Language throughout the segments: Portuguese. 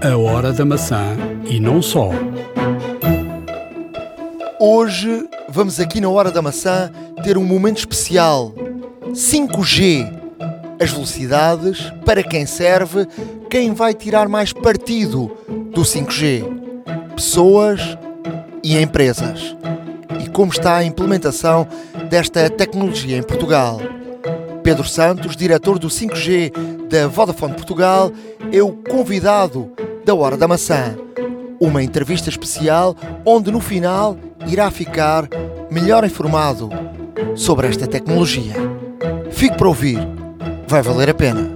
A Hora da Maçã e não só. Hoje vamos aqui na Hora da Maçã ter um momento especial. 5G. As velocidades, para quem serve, quem vai tirar mais partido do 5G. Pessoas e empresas. E como está a implementação desta tecnologia em Portugal. Pedro Santos, diretor do 5G da Vodafone Portugal, é o convidado da Hora da Maçã. Uma entrevista especial onde no final irá ficar melhor informado sobre esta tecnologia. Fique para ouvir, vai valer a pena.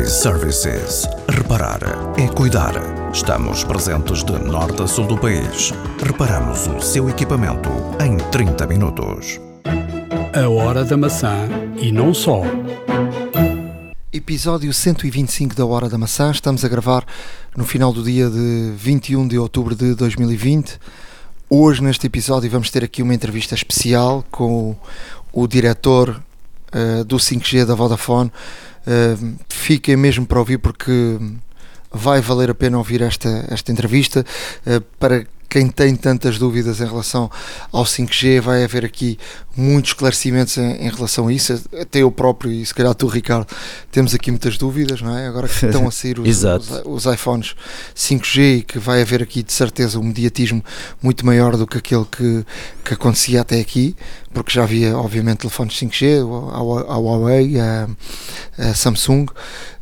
iServices. Reparar é cuidar. Estamos presentes de norte a sul do país. Reparamos o seu equipamento em 30 minutos. A Hora da Maçã e não só. Episódio 125 da Hora da Maçã. Estamos a gravar no final do dia de 21 de outubro de 2020. Hoje, neste episódio, vamos ter aqui uma entrevista especial com o, o diretor uh, do 5G da Vodafone. Uh, fiquem mesmo para ouvir porque vai valer a pena ouvir esta, esta entrevista. Uh, para quem tem tantas dúvidas em relação ao 5G, vai haver aqui muitos esclarecimentos em, em, relação a isso. Até eu próprio, e se calhar tu, Ricardo, temos aqui muitas dúvidas, não é? Agora que estão a sair os, os, os, iPhones 5G e que vai haver aqui de certeza um mediatismo muito maior do que aquele que, que acontecia até aqui, porque já havia, obviamente, telefones 5G, a, a Huawei, a, a Samsung.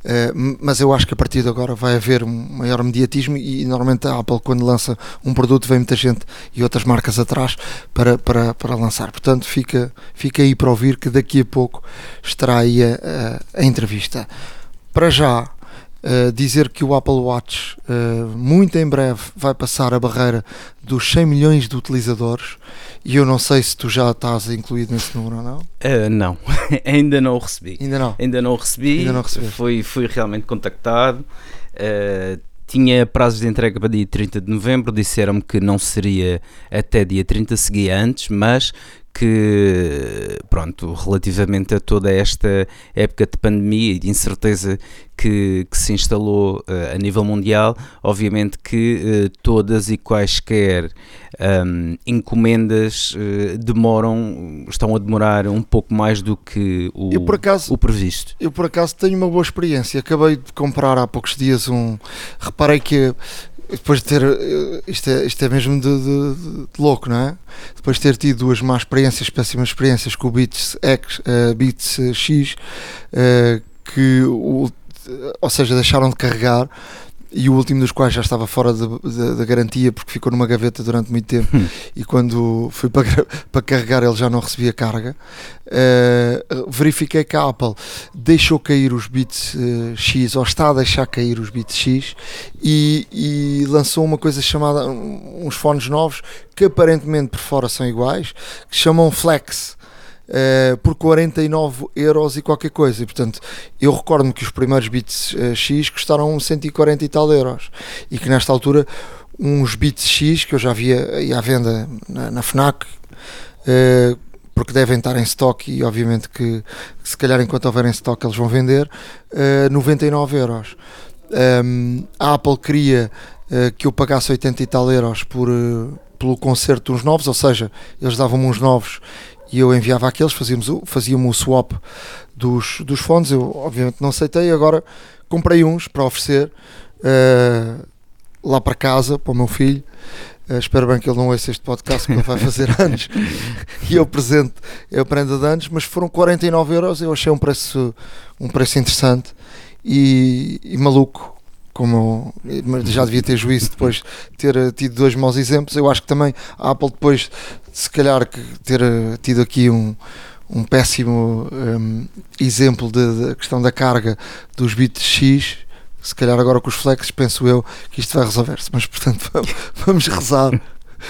Uh, mas eu acho que a partir de agora vai haver um maior mediatismo e, normalmente a Apple quando lança um produto vem muita gente e outras marcas atrás para, para, para lançar. Portanto, fica, fica aí para ouvir que daqui a pouco estará aí a, a, a entrevista. Para já, uh, dizer que o Apple Watch uh, muito em breve vai passar a barreira dos 100 milhões de utilizadores e eu não sei se tu já estás incluído nesse número ou não. Uh, não, ainda não o recebi. Ainda não? Ainda não o recebi. Ainda não fui, fui realmente contactado. Uh, tinha prazos de entrega para dia 30 de novembro, disseram-me que não seria até dia 30, seguia antes, mas que, pronto, relativamente a toda esta época de pandemia e de incerteza que, que se instalou uh, a nível mundial, obviamente que todas e quaisquer um, encomendas uh, demoram, estão a demorar um pouco mais do que o, eu, por acaso, o previsto. Eu por acaso tenho uma boa experiência, acabei de comprar há poucos dias um, reparei que depois de ter. Eh, isto é, isto é mesmo de, de, de, louco, não é? Depois de ter tido duas más experiências, péssimas experiências com o Beats X, uh, Beats X, uh, que. O, ou seja, deixaram de carregar e o último dos quais já estava fora da garantia porque ficou numa gaveta durante muito tempo. Hum. e quando fui para, para carregar ele já não recebia carga. Uh, verifiquei que a Apple deixou cair os bits uh, X ou está a deixar cair os bits X e, e, lançou uma coisa chamada uns fones novos que aparentemente por fora são iguais que chamam Flex Uh, por 49 euros e qualquer coisa. E portanto, eu recordo-me que os primeiros bits uh, X custaram 140 e tal euros. E que nesta altura, uns bits X que eu já via aí à venda na, na Fnac. Uh, porque devem estar em stock e obviamente que, se calhar enquanto houver em stock eles vão vender 99 euros um, a Apple queria que eu pagasse 80 e tal euros por, pelo concerto dos novos, ou seja, eles davam-me uns novos e eu enviava aqueles, fazíamos o, fazíamos o swap dos, dos fones. Eu, obviamente, não aceitei. Agora comprei uns para oferecer uh, lá para casa, para o meu filho. Uh, espero bem que ele não ouça este podcast, que ele vai fazer anos. e eu presente, eu prenda de anos, mas foram 49 euros. Eu achei um preço, um preço interessante e, e maluco como já devia ter juízo depois de ter eh, tido dois maus exemplos. Eu acho que também a Apple depois, se calhar, ter eh, tido aqui um, um péssimo um, exemplo da questão da carga dos bits X, se calhar agora com os flex, penso eu que isto vai resolver-se, mas portanto vamos rezar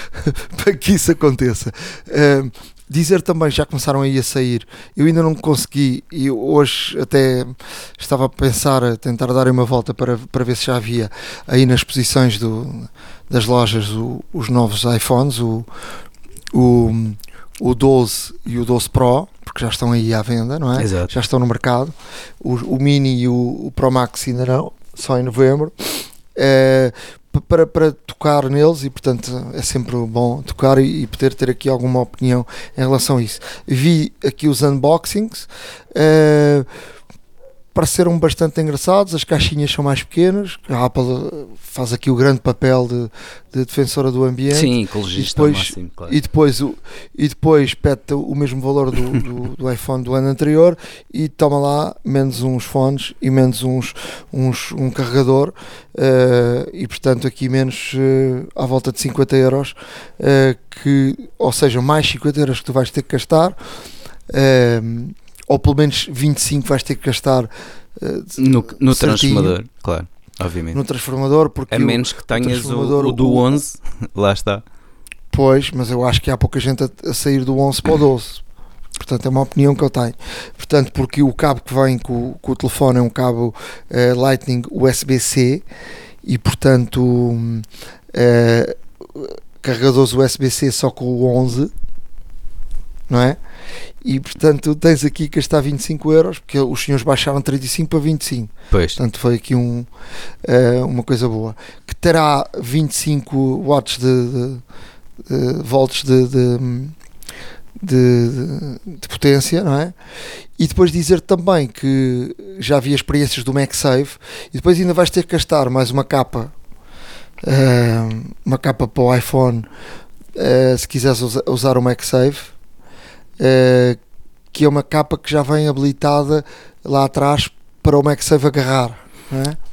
para que isso aconteça. Um, Dizer também, já começaram aí a sair, eu ainda não consegui, e hoje até estava a pensar, a tentar dar uma volta para, para ver se já havia aí nas posições do, das lojas o, os novos iPhones, o, o, o 12 e o 12 Pro, porque já estão aí à venda, não é? Exato. Já estão no mercado. O, o Mini e o, o Pro Max ainda não, só em novembro. uh, para, para tocar neles e portanto é sempre bom tocar e, e, poder ter aqui alguma opinião em relação a isso. Vi aqui os unboxings. Uh, pareceram bastante engraçados, as caixinhas são mais pequenas, a Apple eh, faz aqui o grande papel de, de defensora do ambiente. Sim, ecologista e depois, máximo, claro. e depois, o, e depois pede o mesmo valor do, do, do, iPhone do ano anterior e toma lá menos uns fones e menos uns, uns um carregador uh, e portanto aqui menos uh, à volta de 50 euros, uh, que, ou seja, mais 50 euros que tu vais ter que gastar. Uh, ou pelo menos 25 vais ter que gastar uh, no, no transformador, claro, obviamente. No transformador, porque a menos que tenhas o, o, o do 11, lá está. Pois, mas eu acho que há pouca gente a, a sair do 11 para o 12. Portanto, é uma opinião que eu tenho. Portanto, porque o cabo que vem com, com o telefone é um cabo uh, Lightning USB-C e, portanto, uh, carregadores USB-C só com o 11, não é? E portanto tens aqui que gastar 25 euros porque os senhores baixaram 35 para 25 pois. portanto foi aqui um, uh, uma coisa boa que terá 25 watts de, de, de volts de, de de, de, potência, não é? E depois dizer também que já havia experiências do MagSafe e depois ainda vais ter que gastar mais uma capa, uh, uma capa para o iPhone, uh, se quiseres usar o MagSafe, uh, que é uma capa que já vem habilitada lá atrás para o MagSafe agarrar. É?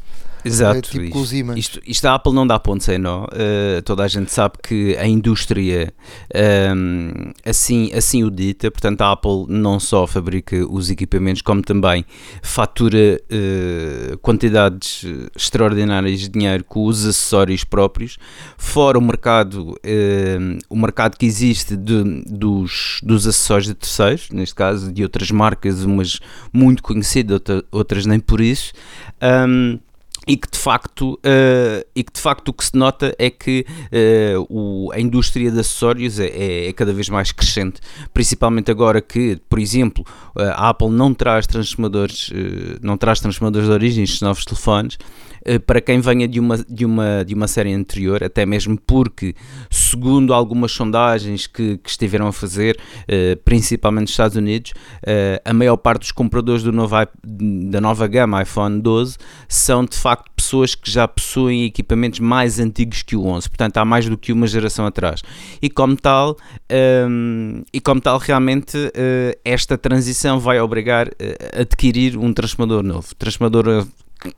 Exato. É tipo isto, isto, isto, a Apple não dá ponto sem nó. Uh, toda a gente sabe que a indústria um, ehm, assim, assim o dita. Portanto, a Apple não só fabrica os equipamentos, como também fatura uh, quantidades extraordinárias de dinheiro com os acessórios próprios. Fora o mercado, uh, o mercado que existe de, dos, dos acessórios de terceiros, neste caso de outras marcas, umas muito conhecidas, outras nem por isso. Um, ehm, e que de facto uh, e que de facto o que se nota é que uh, o, a indústria de acessórios é, é, é, cada vez mais crescente, principalmente agora que, por exemplo, a Apple não traz transformadores, uh, não traz transformadores de origem estes novos telefones, eh, para quem venha de uma, de, uma, de uma série anterior, até mesmo porque, segundo algumas sondagens que, que estiveram a fazer, uh, principalmente nos Estados Unidos, uh, a maior parte dos compradores do novo, da nova gama iPhone 12 são de facto pessoas que já possuem equipamentos mais antigos que o 11, portanto há mais do que uma geração atrás. E como tal, um, ehm, e como tal realmente uh, esta transição vai obrigar a adquirir um transformador novo. Transformador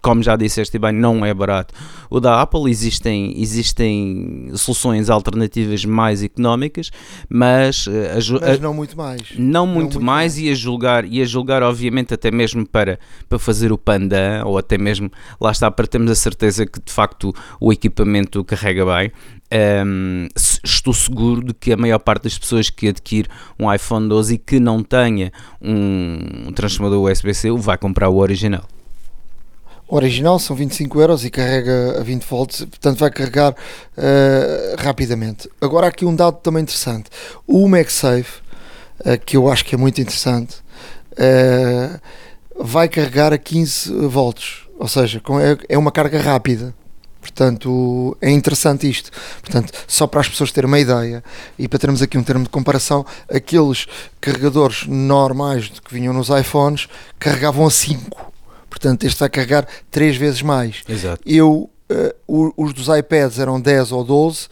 como já disseste bem, não é barato. O da Apple existem, existem soluções alternativas mais económicas, mas, eh, a, mas não muito mais. Não muito, não muito mais, mais, e a julgar, e a julgar obviamente até mesmo para, para fazer o pandan, ou até mesmo, lá está, para termos a certeza que de facto o equipamento carrega bem. Um, estou seguro de que a maior parte das pessoas que adquire um iPhone 12 e que não tenha um transformador USB-C vai comprar o original original são 25 euros e carrega a 20 volts, portanto vai carregar uh, rapidamente. Agora aqui um dado também interessante, o MagSafe, uh, que eu acho que é muito interessante, uh, vai carregar a 15 volts, ou seja, é, é uma carga rápida. Portanto, é interessante isto. Portanto, só para as pessoas terem uma ideia e para termos aqui um termo de comparação, aqueles carregadores normais que vinham nos iPhones carregavam a 5 Portanto, este vai carregar 3 vezes mais. Exato. Eu, uh, os dos iPads eram 10 ou 12. Uh,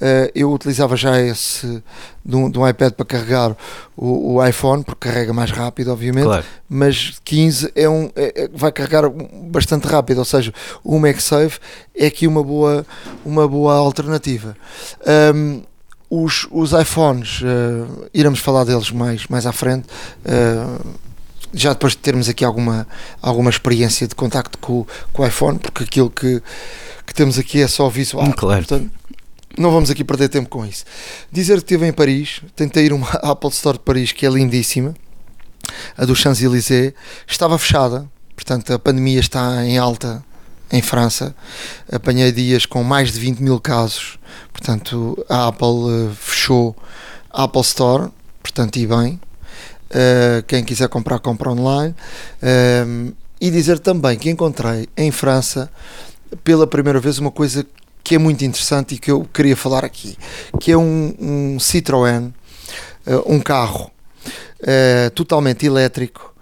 eh, eu utilizava já esse de um, de um iPad para carregar o, o, iPhone, porque carrega mais rápido, obviamente, claro. mas 15 é um, é, é, vai carregar bastante rápido, ou seja, o MagSafe é aqui uma boa, uma boa alternativa. Um, os, os iPhones, uh, iremos falar deles mais, mais à frente. Uh, já depois de termos aqui alguma, alguma experiência de contacto com, com o iPhone, porque aquilo que, que temos aqui é só visual. Hum, claro. Portanto, não vamos aqui perder tempo com isso. Dizer que estive em Paris, tentei ir a uma Apple Store de Paris que é lindíssima, a do Champs-Élysées, estava fechada, portanto a pandemia está em alta em França. Apanhei dias com mais de 20 mil casos, portanto a Apple uh, fechou a Apple Store, portanto e bem. Uh, quem quiser comprar, compra online. Uh, e dizer também que encontrei em França pela primeira vez uma coisa que é muito interessante e que eu queria falar aqui, que é um, um Citroën, uh, um carro uh, totalmente elétrico,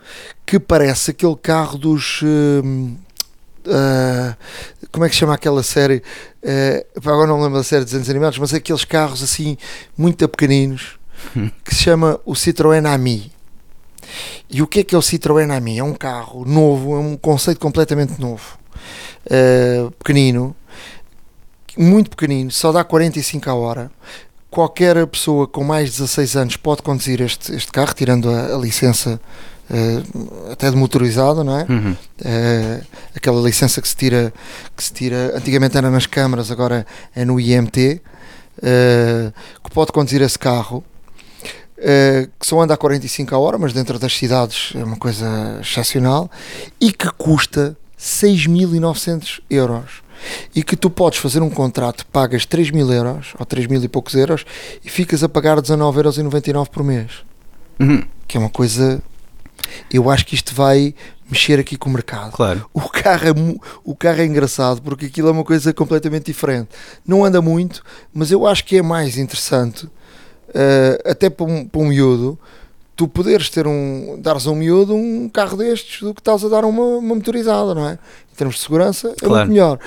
que parece aquele carro dos. Uh, como é que chama aquela série? agora não lembro da série de desenhos animados, mas é aqueles carros assim, muito pequeninos, que se chama o Citroën Ami. E o que é que é o Citroën Ami? É um carro novo, é um conceito completamente novo, pequenino, muito pequenino, só dá 45 a hora. Qualquer pessoa com mais de 16 anos pode conduzir este, este carro, tirando a, a licença uh, até de motorizado, não é? Uhum. Uh, aquela licença que se tira, que se tira, antigamente era nas câmaras, agora é no IMT, uh, que pode conduzir esse carro. Que só anda a 45 a hora, mas dentro das cidades é uma coisa excepcional e que custa 6.900 euros e que tu podes fazer um contrato, pagas 3 mil euros ou 3 mil e poucos euros e ficas a pagar 19,99 euros por mês. Uhum. Que é uma coisa. Eu acho que isto vai mexer aqui com o mercado. Claro. O carro, é, o carro é engraçado porque aquilo é uma coisa completamente diferente. Não anda muito, mas eu acho que é mais interessante, uh, até para um, para um miúdo, tu poderes ter um, dares a um miúdo um carro destes do que estás a dar uma, uma motorizada, não é? Em termos de segurança, é claro. muito melhor.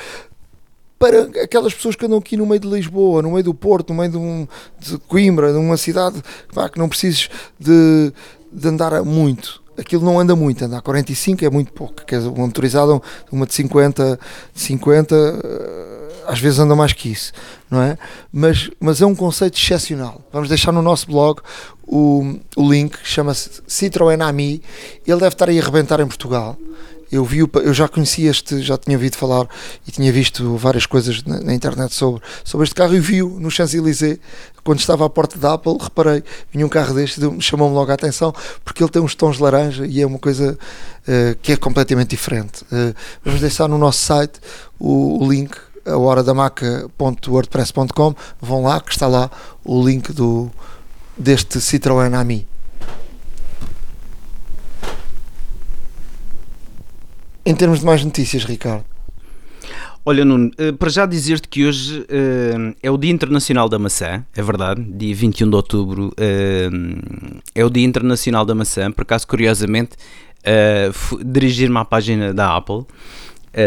Para aquelas pessoas que andam aqui no meio de Lisboa, no meio do Porto, no meio de, um, de Coimbra, de uma cidade pá, que não precises de, de andar muito, aquilo não anda muito, anda a 45 é muito pouco, quer dizer, uma motorizada, uma de 50, 50 às vezes anda mais que isso, não é? Mas, mas é um conceito excepcional. Vamos deixar no nosso blog o, o link, chama-se Citroën Ami, ele deve estar aí a arrebentar em Portugal. Eu vi, eu já conhecia este, já tinha ouvido falar e tinha visto várias coisas na, na internet sobre, sobre este carro e vi-o no Champs-Élysées quando estava à porta da Apple, reparei, vinha um carro deste, chamou-me logo a atenção porque ele tem uns tons de laranja e é uma coisa uh, que é completamente diferente. Uh, vamos deixar no nosso site o, o link a horadamaca.wordpress.com vão lá que está lá o link do, deste Citroën Ami. Em termos de mais notícias, Ricardo. Olha, Nuno, eh, para já dizer-te que hoje uh, é o Dia Internacional da Maçã, é verdade, dia 21 de outubro uh, é o Dia Internacional da Maçã, por acaso, curiosamente, uh, dirigir-me à página da Apple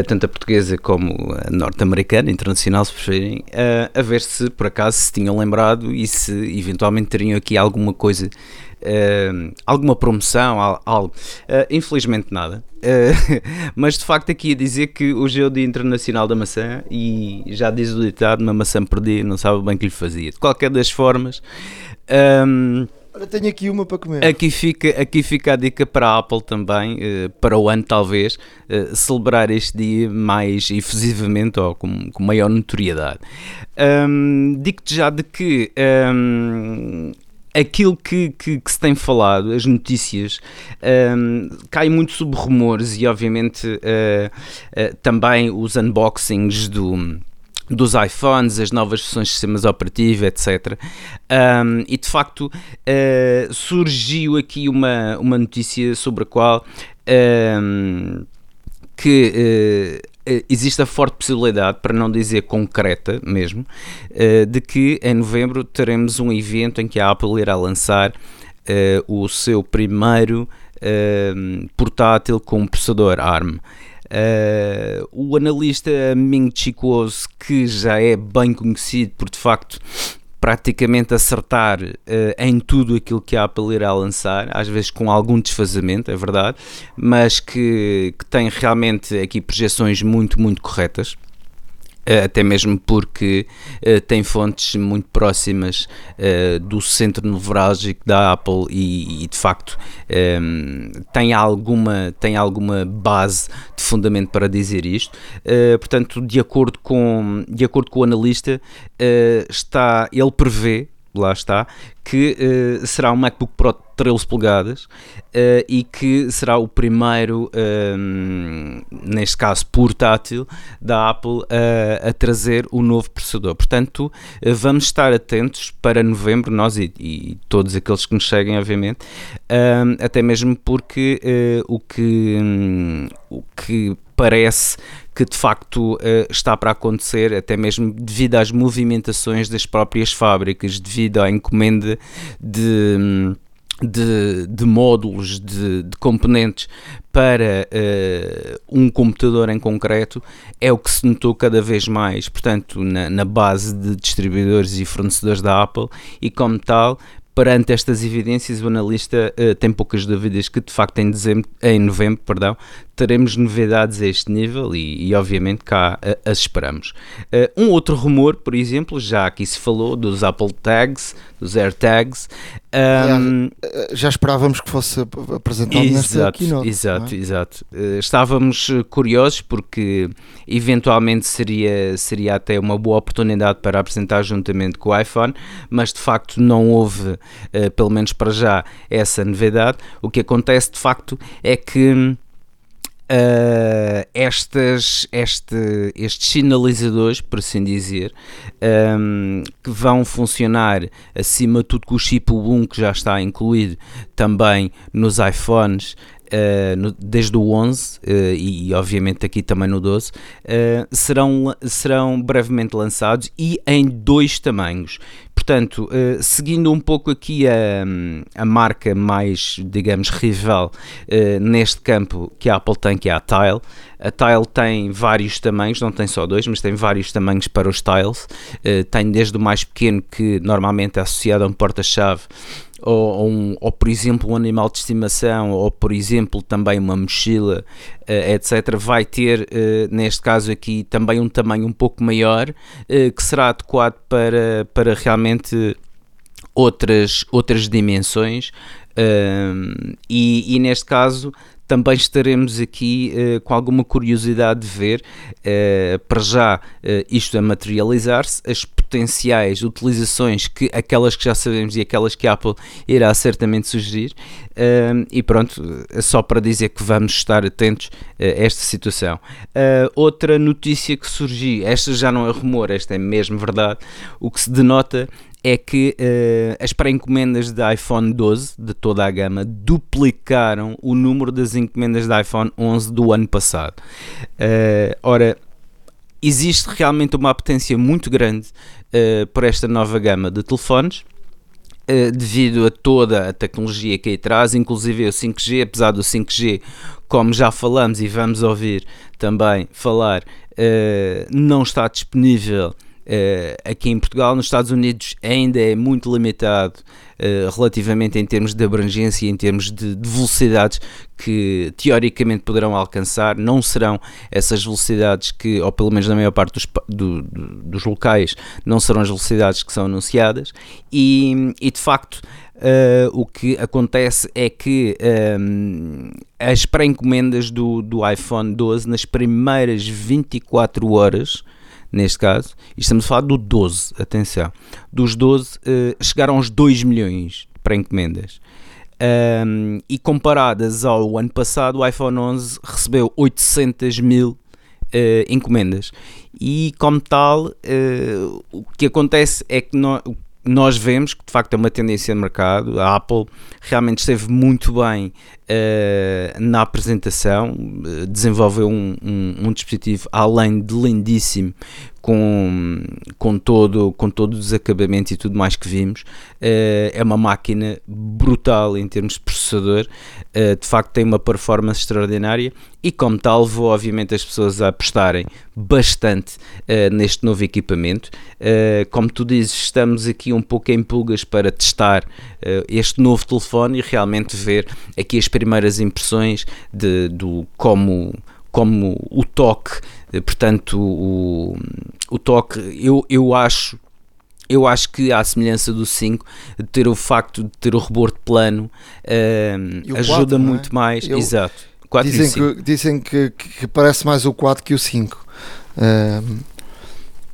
tanto a portuguesa como a norte-americana, internacional, se preferirem, uh, a ver se por acaso se tinham lembrado e se eventualmente teriam aqui alguma coisa, uh, alguma promoção, algo. infelizmente nada. mas de facto aqui a dizer que hoje é o Dia Internacional da Maçã e já diz o ditado, uma maçã perdida não sabe bem o que lhe fazia. De qualquer das formas... Um, Olha, tenho aqui uma para comer. Aqui fica, aqui fica a dica para a Apple também, uh, para o ano talvez, uh, celebrar este dia mais efusivamente ou com, com maior notoriedade. Um, Digo-te já de que um, aquilo que, que, que, se tem falado, as notícias, um, cai muito sob rumores e obviamente uh, também os unboxings do dos iPhones, as novas versões de sistemas operativos, etc. Um, e de facto uh, surgiu aqui uma, uma notícia sobre a qual um, que uh, existe a forte possibilidade, para não dizer concreta mesmo, uh, de que em novembro teremos um evento em que a Apple irá lançar o seu primeiro portátil com processador ARM. Uh, o analista Ming Chi que já é bem conhecido por de facto praticamente acertar uh, em tudo aquilo que a Apple irá lançar, às vezes com algum desfazamento, é verdade, mas que, que tem realmente aqui projeções muito, muito corretas. Eh, até mesmo porque uh, tem fontes muito próximas uh, do centro nevrálgico da Apple e, e de facto ehm, tem, alguma, tem alguma base de fundamento para dizer isto. Portanto, de acordo com, de acordo com o analista, está, ele prevê lá está, que uh, será um MacBook Pro 13 polegadas uh, e que será o primeiro, uh, neste caso portátil, da Apple a trazer o novo processador. Portanto, vamos estar atentos para novembro, nós e, e todos aqueles que nos seguem, obviamente, até mesmo porque o que. Um, o que parece que de facto uh, está para acontecer, até mesmo devido às movimentações das próprias fábricas, devido à encomenda de. De, de, módulos, de, de, componentes para uh, um computador em concreto é o que se notou cada vez mais, portanto, na, na, base de distribuidores e fornecedores da Apple, e como tal, perante estas evidências, o analista uh, tem poucas dúvidas que, de facto, em, dezembro, em novembro perdão, teremos novidades a este nível e, e obviamente, cá uh, as esperamos. Uh, um outro rumor, por exemplo, já aqui se falou dos Apple Tags, dos AirTags. Um, já, já esperávamos que fosse apresentado exato, nesta keynote. Exato, é? exato. estávamos curiosos porque, eventualmente, seria, seria até uma boa oportunidade para apresentar juntamente com o iPhone, mas, de facto, não houve uh, pelo menos para já, essa novidade. O que acontece de facto é que Uh, estas, este, estes sinalizadores, por assim dizer, um, que vão funcionar acima de tudo com o chip 1 que já está incluído também nos iPhones Uh, no, desde o 11 uh, e, e, obviamente aqui também no 12, uh, serão, serão brevemente lançados e em dois tamanhos. Portanto, seguindo um pouco aqui a, a marca mais, digamos, rival neste campo que a Apple tem, que é a Tile. A Tile tem vários tamanhos, não tem só dois, mas tem vários tamanhos para os tiles. tem desde o mais pequeno, que normalmente é associado a um porta-chave, ou, ou, um, ou, por exemplo um animal de estimação ou por exemplo também uma mochila uh, etc vai ter uh, neste caso aqui também um tamanho um pouco maior uh, que será adequado para, para realmente outras, outras dimensões. E, e neste caso também estaremos aqui com alguma curiosidade de ver, para já, isto a materializar-se, as potenciais utilizações, que aquelas que já sabemos e aquelas que a Apple irá certamente sugerir, e pronto, só para dizer que vamos estar atentos a esta situação. outra notícia que surgiu, esta já não é rumor, esta é mesmo verdade, o que se denota é que uh, as pré-encomendas de iPhone 12 de toda a gama duplicaram o número das encomendas de iPhone 11 do ano passado. Uh, ora, existe realmente uma apetência muito grande uh, por esta nova gama de telefones. devido a toda a tecnologia que aí traz, inclusive o 5G, apesar do 5G, como já falamos e vamos ouvir também falar, não está disponível Uh, aqui em Portugal, nos Estados Unidos ainda é muito limitado uh, relativamente em termos de abrangência, em termos de, de, velocidades que teoricamente poderão alcançar, não serão essas velocidades que, ou pelo menos na maior parte dos, do, do, dos locais, não serão as velocidades que são anunciadas. E, e de facto Uh, o que acontece é que um, as pré-encomendas do, do iPhone 12 nas primeiras 24 horas neste caso, e estamos a falar do 12, atenção, dos 12 uh, eh, chegaram aos 2 milhões para encomendas. Um, e comparadas ao ano passado, o iPhone 11 recebeu 800 mil uh, encomendas. E como tal, uh, o que acontece é que nós, nós vemos que de facto é uma tendência de mercado. A Apple realmente esteve muito bem uh, na apresentação, desenvolveu um, um, um, dispositivo além de lindíssimo, com, com, todo, com todos os e tudo mais que vimos. Uh, é uma máquina brutal em termos de processador, uh, de facto tem uma performance extraordinária e, como tal, vou obviamente as pessoas a apostarem bastante uh, neste novo equipamento. como tu dizes, estamos aqui um pouco em pulgas para testar este novo telefone e realmente ver aqui as primeiras impressões de, do como como o toque, eh, portanto, o, o toque, eu, eu acho eu acho que à semelhança do 5, ter o facto de ter o rebordo plano uh, ajuda 4, é? muito é? mais. Eu, Exato. 4 dizem que, dizem que, que, parece mais o 4 que o 5. Uh,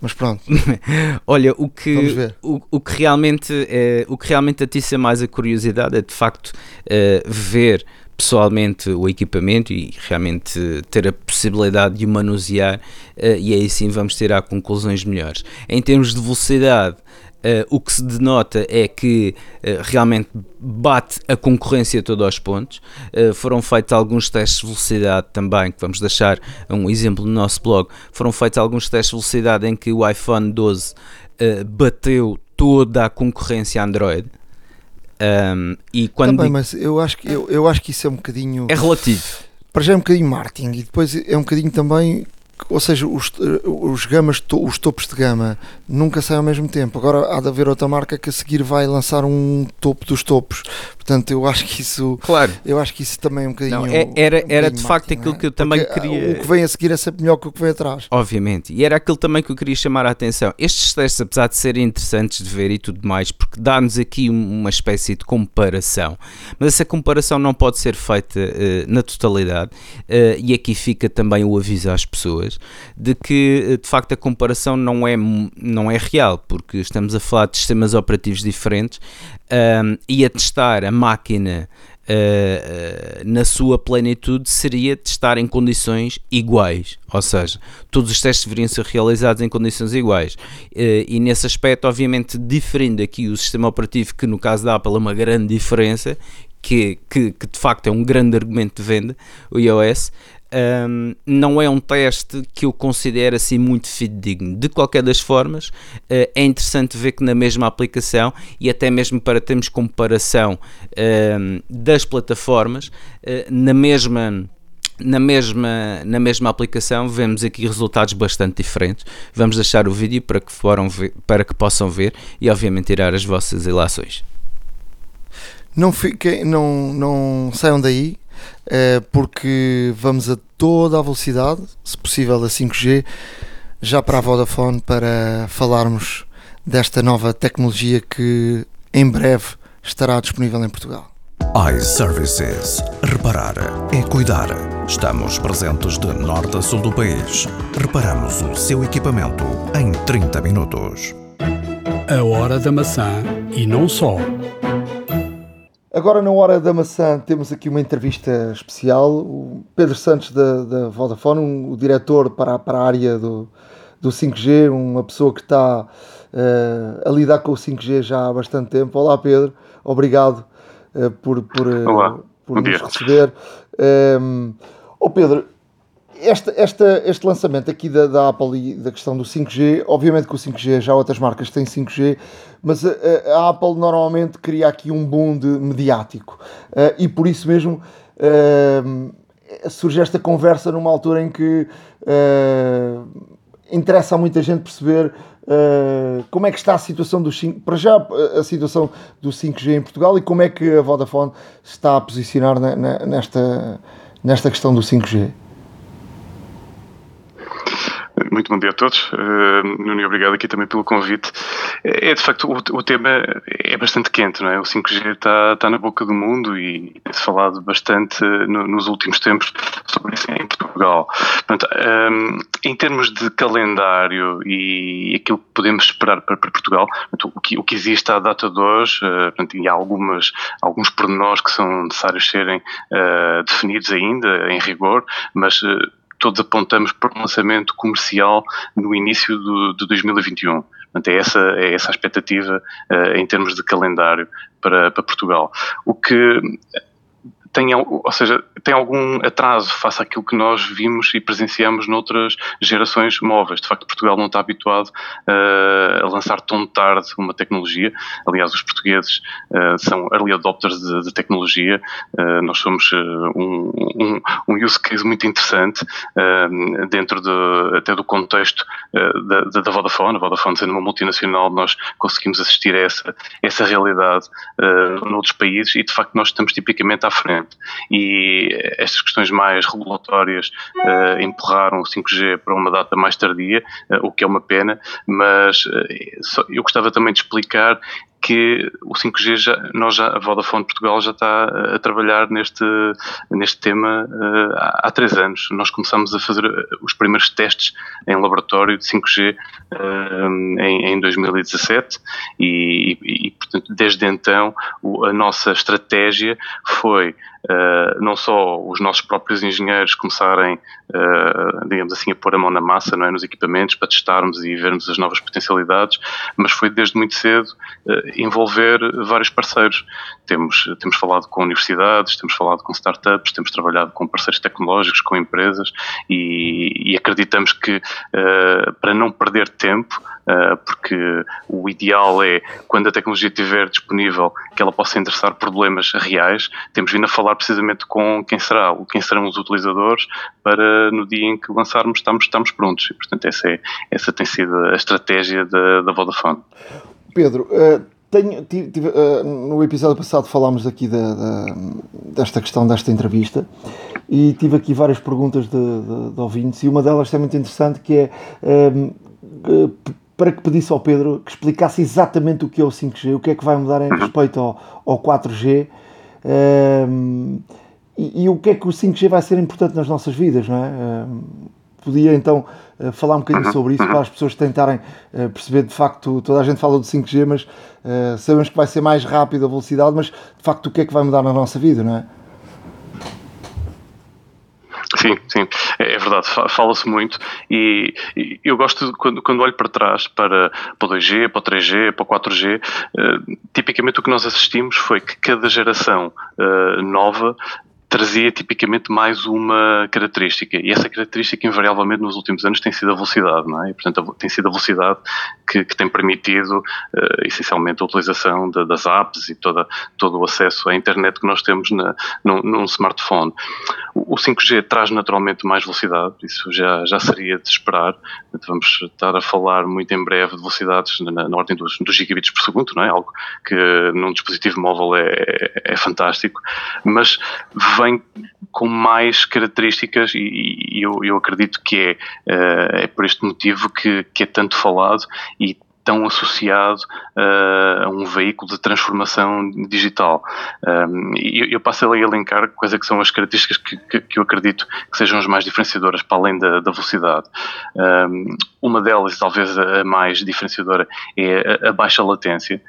mas pronto. Olha, o que, o, o, que realmente, uh, o que realmente atiça mais a curiosidade é de facto uh, ver pessoalmente o equipamento e realmente ter a possibilidade de o manusear uh, e aí sim vamos ter a conclusões melhores. Em termos de velocidade, Uh, o que se denota é que uh, realmente bate a concorrência todos aos pontos. Uh, foram feitos alguns testes de velocidade também, que vamos deixar um exemplo no nosso blog. Foram feitos alguns testes de velocidade em que o iPhone 12 bateu toda a concorrência Android. Um, e quando Também, mas eu acho, que, eu, eu acho que isso é um bocadinho. É relativo. Para já é um bocadinho marketing e depois é um bocadinho também ou seja, os, os gamas, os topos de gama nunca saem ao mesmo tempo. Agora há de haver outra marca que a seguir vai lançar um topo dos topos. Portanto, eu acho que isso, claro. eu acho que isso também é um bocadinho. Não, é, era, um era de facto aquilo é? que eu também Porque queria. O que vem a seguir é sempre melhor que o que vem atrás. Obviamente, e era aquilo também que eu queria chamar a atenção. Estes testes, apesar de serem interessantes de ver e tudo mais, porque dá-nos aqui uma espécie de comparação, mas essa comparação não pode ser feita uh, na totalidade, uh, e aqui fica também o aviso às pessoas de que eh, de facto a comparação não é, não é real, porque estamos a falar de sistemas operativos diferentes um, e a testar a máquina uh, na sua plenitude seria testar em condições iguais, ou seja, todos os testes deveriam ser realizados em condições iguais. Uh, e nesse aspecto, obviamente, diferindo aqui o sistema operativo, que no caso da Apple é uma grande diferença, que, que, que, de facto é um grande argumento de venda, o iOS, um, não é um teste que eu considero assim muito fidedigno. De qualquer das formas, uh, é interessante ver que na mesma aplicação e até mesmo para termos comparação um, das plataformas, uh, na mesma na mesma, na mesma aplicação vemos aqui resultados bastante diferentes. Vamos deixar o vídeo para que, foram ver, para que possam ver e obviamente tirar as vossas ilações. Não, fiquem, não, não saiam daí, porque vamos a toda a velocidade, se possível a 5G, já para a Vodafone, para falarmos desta nova tecnologia que em breve estará disponível em Portugal. iServices. Reparar é cuidar. Estamos presentes de norte a sul do país. Reparamos o seu equipamento em 30 minutos. A hora da maçã e não só. Agora, na hora da maçã, temos aqui uma entrevista especial. O Pedro Santos, da, da Vodafone, um, o diretor para, para a área do, do 5G, uma pessoa que está uh, a lidar com o 5G já há bastante tempo. Olá, Pedro, obrigado uh, por, por, uh, por nos receber. Um, oh, Pedro, esta, esta, este lançamento aqui da, da, Apple e da questão do 5G, obviamente que o 5G já outras marcas têm 5G, mas a, a Apple normalmente cria aqui um boom de mediático uh, e por isso mesmo uh, surge esta conversa numa altura em que uh, interessa a muita gente perceber como é que está a situação do 5 para já a situação do 5G em Portugal e como é que a Vodafone está a posicionar na, na, nesta, nesta questão do 5G. Muito bom dia a todos. Uh, Nuno, obrigado aqui também pelo convite. É, é de facto, o, o, tema é bastante quente, não é? O 5G está, está na boca do mundo e tem-se falado bastante no, nos últimos tempos sobre isso em Portugal. Portanto, um, em termos de calendário e aquilo que podemos esperar para, para Portugal, portanto, o, que, o que existe à data de hoje, uh, portanto, e há algumas, alguns pormenores que são necessários serem uh, definidos ainda, em rigor, mas todos apontamos para um lançamento comercial no início do, de 2021. Portanto, é essa, é essa a expectativa uh, em termos de calendário para, para Portugal. O que tem, ou seja, tem algum atraso face àquilo que nós vimos e presenciamos noutras gerações móveis. De facto, Portugal não está habituado uh, a lançar tão tarde uma tecnologia. Aliás, os portugueses uh, são early adopters de, de tecnologia. Uh, nós somos um, um, um, use case muito interessante dentro de, até do contexto da, da, Vodafone. A Vodafone sendo uma multinacional, nós conseguimos assistir a essa, essa realidade noutros países e, de facto, nós estamos tipicamente à frente e estas questões mais regulatórias uh, empurraram o 5G para uma data mais tardia, uh, o que é uma pena, mas uh, eu gostava também de explicar que o 5G já, nós já, a Vodafone Portugal já está a trabalhar neste, neste tema uh, há, há, três anos. Nós começamos a fazer eh, os primeiros testes em laboratório de 5G uh, em, em 2017 e, e, e, portanto, desde então o, a nossa estratégia foi uh, não só os nossos próprios engenheiros começarem, uh, digamos assim, a pôr a mão na massa não é, nos equipamentos para testarmos e vermos as novas potencialidades, mas foi desde muito cedo envolver vários parceiros. Temos, temos falado com universidades, temos falado com startups, temos trabalhado com parceiros tecnológicos, com empresas e, e acreditamos que para não perder tempo, porque o ideal é quando a tecnologia estiver disponível que ela possa endereçar problemas reais. Temos vindo a falar precisamente com quem será, quem serão os utilizadores para no dia em que lançarmos estamos, estamos prontos. E, portanto, essa, é, essa tem sido a estratégia da, da Vodafone. Pedro, uh, tenho, tive, tive, uh, no episódio passado falámos aqui da, da, desta questão desta entrevista e tive aqui várias perguntas de, de, de ouvintes e uma delas é muito interessante que é uh, para que pedisse ao Pedro que explicasse exatamente o que é o 5G, o que é que vai mudar em respeito ao, ao 4G um, e, e, o que é que o 5G vai ser importante nas nossas vidas, não é? Um, podia então uh, falar um bocadinho sobre isso para as pessoas tentarem uh, perceber de facto, toda a gente fala do 5G, mas uh, sabemos que vai ser mais rápido a velocidade, mas de facto o que é que vai mudar na nossa vida, não é? Sim, sim, é, é verdade, fala-se muito e, eu gosto de, quando, quando olho para trás para, para o 2G, para o 3G, para o 4G, uh, tipicamente o que nós assistimos foi que cada geração uh, nova trazia tipicamente mais uma característica e essa característica invariavelmente nos últimos anos tem sido a velocidade, não é? E, portanto tem sido a velocidade que, que tem permitido uh, essencialmente a utilização de, das apps e toda, todo o acesso à internet que nós temos na, num, num smartphone. O, o 5G traz naturalmente mais velocidade, isso já, já seria de esperar, vamos estar a falar muito em breve de velocidades na, na ordem dos, dos gigabits por segundo, não é? Algo que num dispositivo móvel é, é, é fantástico, mas vem com mais características e, e eu, eu, acredito que é, uh, é por este motivo que, que é tanto falado e tão associado uh, a um veículo de transformação digital. Um, eu, eu passo a elencar quais é que são as características que, que, que, eu acredito que sejam as mais diferenciadoras para além da, da velocidade. Um, uma delas, talvez a mais diferenciadora, é a, a baixa latência.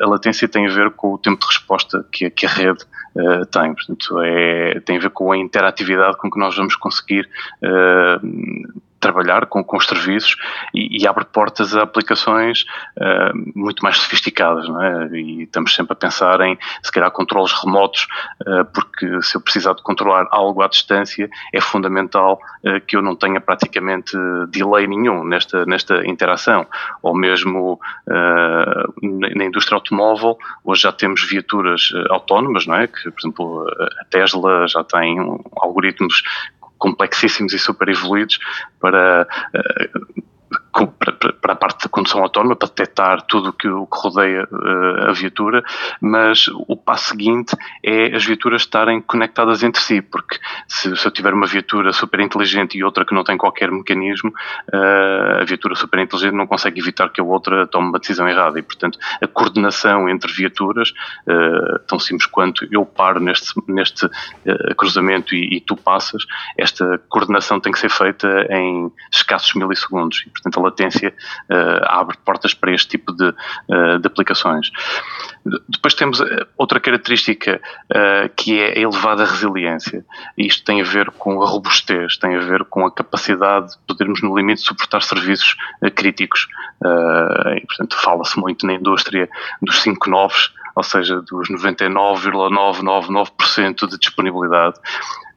A latência tem a ver com o tempo de resposta que, que a rede uh, tem. Portanto, é, tem a ver com a interatividade com que nós vamos conseguir uh, trabalhar com, com os serviços e, e abre portas a aplicações uh, muito mais sofisticadas, não é? E estamos sempre a pensar em, se calhar, controles remotos, uh, porque se eu precisar de controlar algo à distância, é fundamental uh, que eu não tenha praticamente delay nenhum nesta, nesta interação. Ou mesmo na indústria automóvel, hoje já temos viaturas autónomas, não é? Que, por exemplo, a Tesla já tem algoritmos complexíssimos e super evoluídos para uh, para, a parte da condução autónoma, para detectar tudo que, o que rodeia uh, a viatura, mas o passo seguinte é as viaturas estarem conectadas entre si, porque se, se eu tiver uma viatura super inteligente e outra que não tem qualquer mecanismo, uh, a viatura super inteligente não consegue evitar que a outra tome uma decisão errada. E, portanto, a coordenação entre viaturas, uh, tão simples quanto eu paro neste, neste cruzamento e, e tu passas, esta coordenação tem que ser feita em escassos milissegundos. E, portanto, latência uh, abre portas para este tipo de, uh, de aplicações. Depois temos eh, outra característica que é a elevada resiliência. Isto tem a ver com a robustez, tem a ver com a capacidade de podermos, no limite, suportar serviços críticos. e, portanto, fala-se muito na indústria dos 5 novos, ou seja, dos 99,999% de disponibilidade.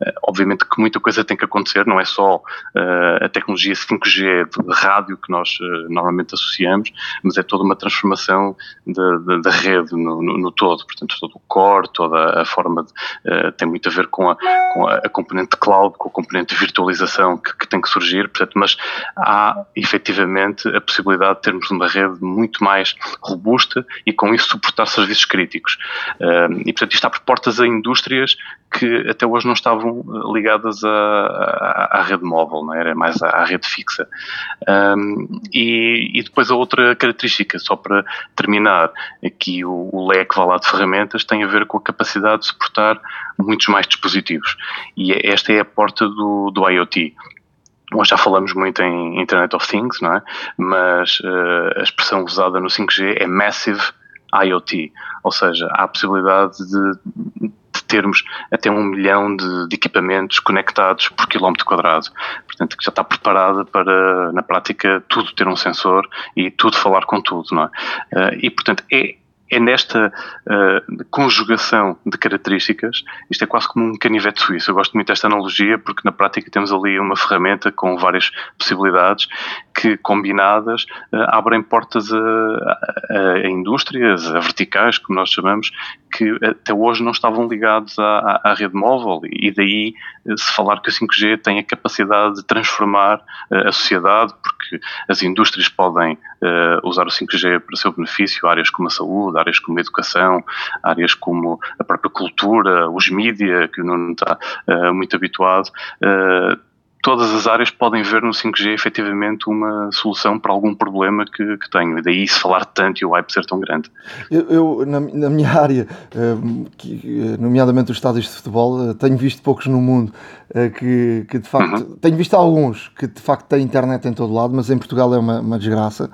Uh, obviamente que muita coisa tem que acontecer, não é só uh, a tecnologia 5G de rádio que nós uh, normalmente associamos, mas é toda uma transformação da rede no, no, no, todo, portanto, todo o core, toda a forma de, tem muito a ver com a, com a, componente cloud, com a componente de virtualização que, que, tem que surgir, portanto, mas há efetivamente a possibilidade de termos uma rede muito mais robusta e com isso suportar serviços críticos. e, portanto, isto abre portas a indústrias que até hoje não estavam eh, ligadas à, rede móvel, não é? era mais à, rede fixa. e, e, depois a outra característica, só para terminar, aqui o, o leque lá de ferramentas tem a ver com a capacidade de suportar muitos mais dispositivos. E é, esta é a porta do, do IoT. Nós já falamos muito em Internet of Things, não é? Mas uh, a expressão usada no 5G é Massive IoT, ou seja, há a possibilidade de, de termos até um milhão de, de, equipamentos conectados por quilómetro quadrado. Portanto, que já está preparada para, na prática, tudo ter um sensor e tudo falar com tudo, não é? Uh, e, portanto, é, é nesta uh, conjugação de características, isto é quase como um canivete suíço. Eu gosto muito desta analogia porque na prática temos ali uma ferramenta com várias possibilidades que, combinadas, uh, abrem portas a, a, a, indústrias, a verticais, como nós chamamos, que até hoje não estavam ligados à, à rede móvel e daí uh, se falar que o 5G tem a capacidade de transformar a sociedade, porque as indústrias podem usar o 5G para seu benefício, áreas como a saúde, áreas como a educação, áreas como a própria cultura, os mídia, que o Nuno está uh, muito habituado, uh, todas as áreas podem ver no 5G efetivamente uma solução para algum problema que, que tenho. E daí se falar tanto e o hype ser tão grande. Eu, eu na, na, minha área, uh, que, nomeadamente os estádios de futebol, uh, tenho visto poucos no mundo que, que de facto. Uhum. Tenho visto alguns que de facto têm internet em todo lado, mas em Portugal é uma, uma desgraça.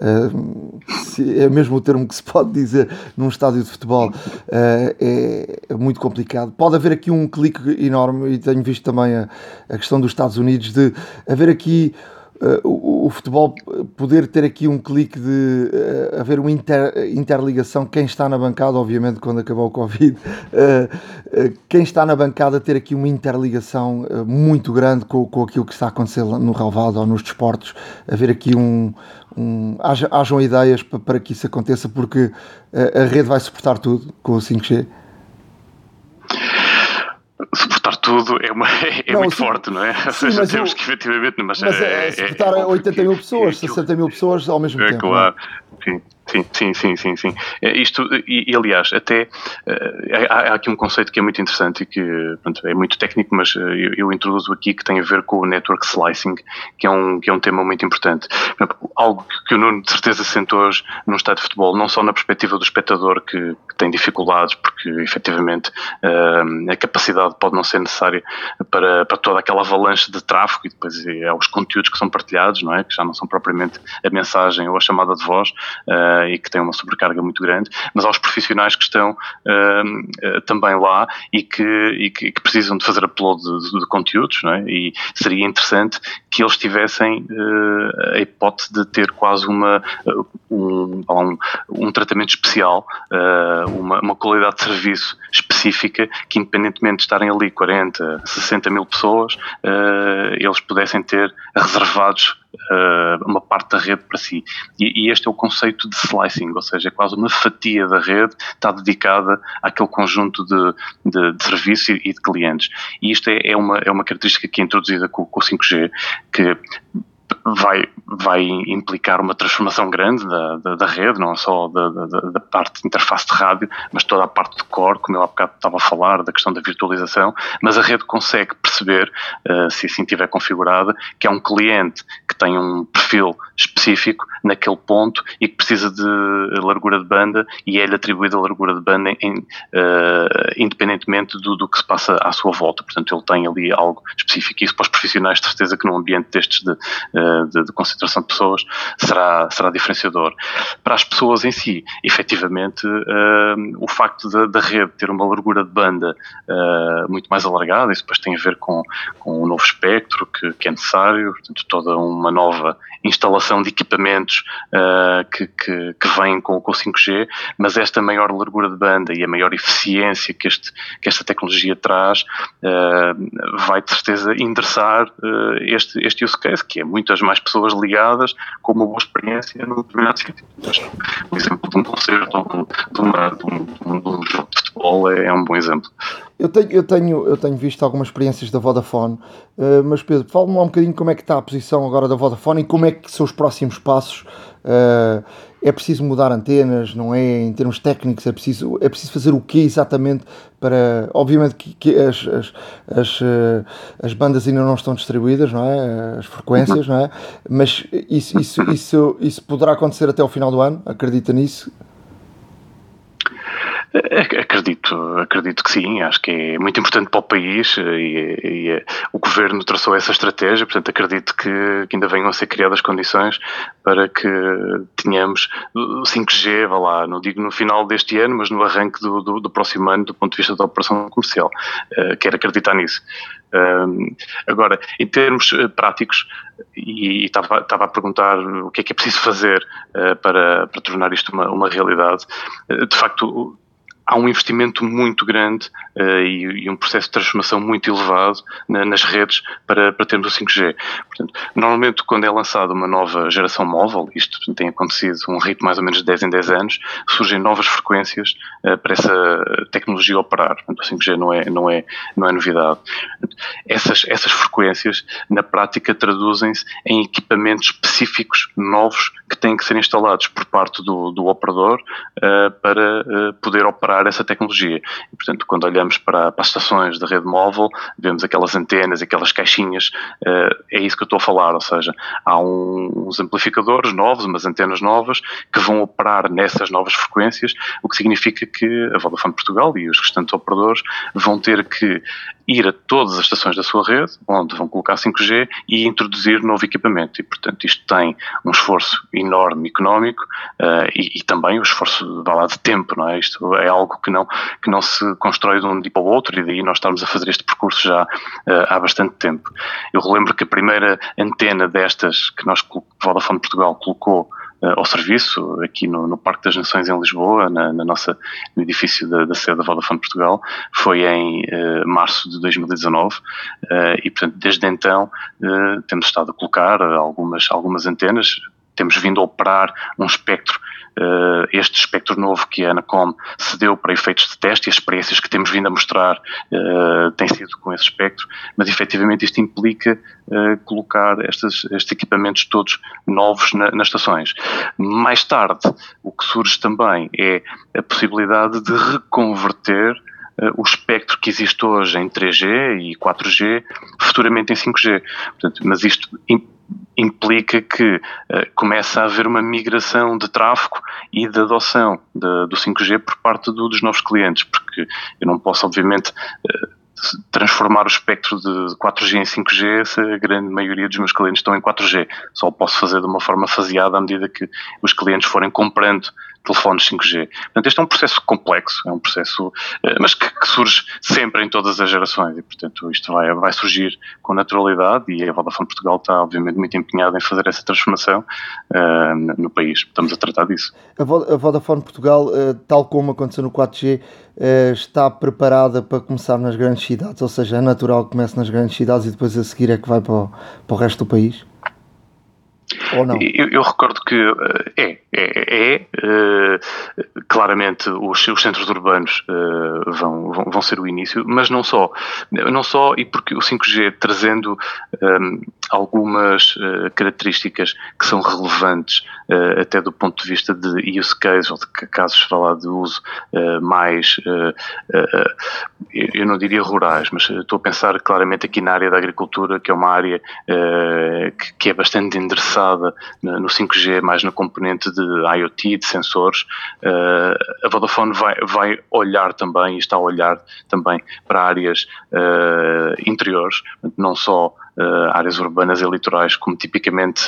é mesmo o termo que se pode dizer num estádio de futebol. É, é, muito complicado. Pode haver aqui um clique enorme e tenho visto também a, a questão do estádio Estados Unidos, de haver aqui uh, o, o, futebol poder ter aqui um clique de uh, haver uma inter, interligação, quem está na bancada, obviamente quando acabou o Covid, uh, quem está na bancada ter aqui uma interligação muito grande com, com aquilo que está a acontecer no relvado ou nos desportos, haver aqui um, um haja, hajam ideias para, para que isso aconteça, porque a rede vai suportar tudo com o 5G suportar tudo é, uma, é não, muito sim, forte, não é? Ou seja, temos eu, que efetivamente. Mas, mas é, é, suportar é, 80 mil pessoas, 60 mil pessoas ao mesmo é, tempo. Claro, sim. Sim, sim, sim, sim, sim. É, isto, e, e aliás, até uh, há, há, aqui um conceito que é muito interessante e que pronto, é muito técnico, mas uh, eu, eu, introduzo aqui que tem a ver com o network slicing, que é um, que é um tema muito importante. Algo que o Nuno de certeza sente hoje num estádio de futebol, não só na perspectiva do espectador que, que tem dificuldades, porque efetivamente uh, a capacidade pode não ser necessária para, para toda aquela avalanche de tráfego e depois é os conteúdos que são partilhados, não é? Que já não são propriamente a mensagem ou a chamada de voz. Uh, e que tem uma sobrecarga muito grande, mas aos profissionais que estão uh, também lá e que, e que, que, precisam de fazer upload de, de conteúdos, é? e seria interessante que eles tivessem uh, a hipótese de ter quase uma, um, um, um tratamento especial, uma, uma qualidade de serviço específica que, independentemente de estarem ali 40, 60 mil pessoas, eles pudessem ter reservados uh, uma parte da rede para si. E, e, este é o conceito de slicing, ou seja, é quase uma fatia da rede está dedicada àquele conjunto de, de, de serviços e, de clientes. E isto é, é, uma, é uma característica que é introduzida com, com o 5G, que vai, vai implicar uma transformação grande da, da, da rede, não só da, da, da, parte de interface de rádio, mas toda a parte de core, como eu há bocado estava a falar, da questão da virtualização, mas a rede consegue perceber, uh, se assim estiver configurada, que é um cliente tem um perfil específico naquele ponto e que precisa de largura de banda e é-lhe atribuída a largura de banda em, uh, independentemente do, do, que se passa à sua volta. Portanto, ele tem ali algo específico. Isso para os profissionais, de certeza que num ambiente destes de, uh, de, de, concentração de pessoas será, será diferenciador. Para as pessoas em si, efetivamente, uh, o facto da, da, rede ter uma largura de banda muito mais alargada, isso depois tem a ver com, com o novo espectro que, que é necessário, portanto, toda uma nova instalação de equipamentos uh, que, que, que, vêm com, o 5G, mas esta maior largura de banda e a maior eficiência que, este, que esta tecnologia traz uh, vai de certeza endereçar uh, este, este use case, que é muitas mais pessoas ligadas com uma boa experiência no determinado sítio. O exemplo de um concerto ou de, uma, de, um, de um jogo de futebol é, é um bom exemplo. Eu tenho, eu, tenho, eu tenho visto algumas experiências da Vodafone, uh, mas Pedro, fala-me lá um bocadinho como é que está a posição agora da Vodafone e como é que são os próximos passos. Uh, é preciso mudar antenas, não é? Em termos técnicos, é preciso, é preciso fazer o quê exatamente para. Obviamente que, que as, as, as, uh, as, bandas ainda não estão distribuídas, não é? As frequências, não é? Mas isso, isso, isso, isso poderá acontecer até ao final do ano, acredita nisso? Acredito, acredito que sim, acho que é muito importante para o país e, e o governo traçou essa estratégia, portanto acredito que, que, ainda venham a ser criadas condições para que tenhamos o 5G, vá lá, não digo no final deste ano, mas no arranque do, do, do próximo ano do ponto de vista da operação comercial. Uh, quero acreditar nisso. Uh, agora, em termos uh, práticos, e estava a perguntar o que é que é preciso fazer uh, para, para tornar isto uma, uma realidade. Uh, de facto, há um investimento muito grande uh, e, e, um processo de transformação muito elevado na, nas redes para, para termos o 5G. Portanto, normalmente quando é lançada uma nova geração móvel, isto tem acontecido um ritmo mais ou menos de 10 em 10 anos, surgem novas frequências uh, para essa tecnologia operar. Portanto, o 5G não é, não é, não é novidade. Essas, essas frequências, na prática, traduzem-se em equipamentos específicos, novos, que têm que ser instalados por parte do, do operador uh, para poder operar essa tecnologia. E, portanto, quando olhamos para, para, as estações da rede móvel, vemos aquelas antenas, aquelas caixinhas, uh, é isso que eu estou a falar, ou seja, há um, uns amplificadores novos, umas antenas novas, que vão operar nessas novas frequências, o que significa que a Vodafone Portugal e os restantes operadores vão ter que ir a todas as estações da sua rede, onde vão colocar 5G e introduzir novo equipamento. E, portanto, isto tem um esforço enorme económico uh, e, e, também o um esforço lá, de tempo, não é? Isto é algo que não, que não se constrói de um dia para o outro e daí nós estamos a fazer este percurso já uh, há bastante tempo. Eu relembro que a primeira antena destas que nós, Vodafone Portugal, colocou uh, ao serviço, aqui no, no, Parque das Nações em Lisboa, na, na nossa, no edifício da, da, sede da Vodafone Portugal, foi em uh, março de 2019 uh, e, portanto, desde então temos estado a colocar algumas, algumas antenas, temos vindo a operar um espectro uh, este espectro novo que a Anacom cedeu para efeitos de teste e as experiências que temos vindo a mostrar uh, têm sido com esse espectro, mas efetivamente isto implica uh, colocar estes, estes, equipamentos todos novos na, nas estações. Mais tarde, o que surge também é a possibilidade de reconverter o espectro que existe hoje em 3G e 4G, futuramente em 5G. Portanto, mas isto implica que uh, começa a haver uma migração de tráfego e de adoção de, do 5G por parte do, dos novos clientes, porque eu não posso, obviamente, uh, transformar o espectro de 4G em 5G se a grande maioria dos meus clientes estão em 4G. Só o posso fazer de uma forma faseada à medida que os clientes forem comprando telefones 5G. Portanto, este é um processo complexo, é um processo, eh, mas que, que, surge sempre em todas as gerações e, portanto, isto vai, vai surgir com naturalidade e a Vodafone Portugal está, obviamente, muito empenhada em fazer essa transformação uh, no país. Estamos a tratar disso. A Vodafone Portugal, uh, tal como aconteceu no 4G, uh, está preparada para começar nas grandes cidades, ou seja, é natural que comece nas grandes cidades e depois a seguir é que vai para o, para o resto do país? Ou não? Eu, eu recordo que é, é, é uh, claramente os, os, centros urbanos uh, vão, vão, vão, ser o início, mas não só. Não só, e porque o 5G trazendo um, algumas características que são relevantes até do ponto de vista de use case, ou de casos falar de uso mais, eu não diria rurais, mas estou a pensar claramente aqui na área da agricultura, que é uma área que, é bastante endereçada no 5G, mais na componente de IoT, de sensores, uh, a Vodafone vai, vai olhar também e está a olhar também para áreas uh, interiores, não só áreas urbanas e litorais, como tipicamente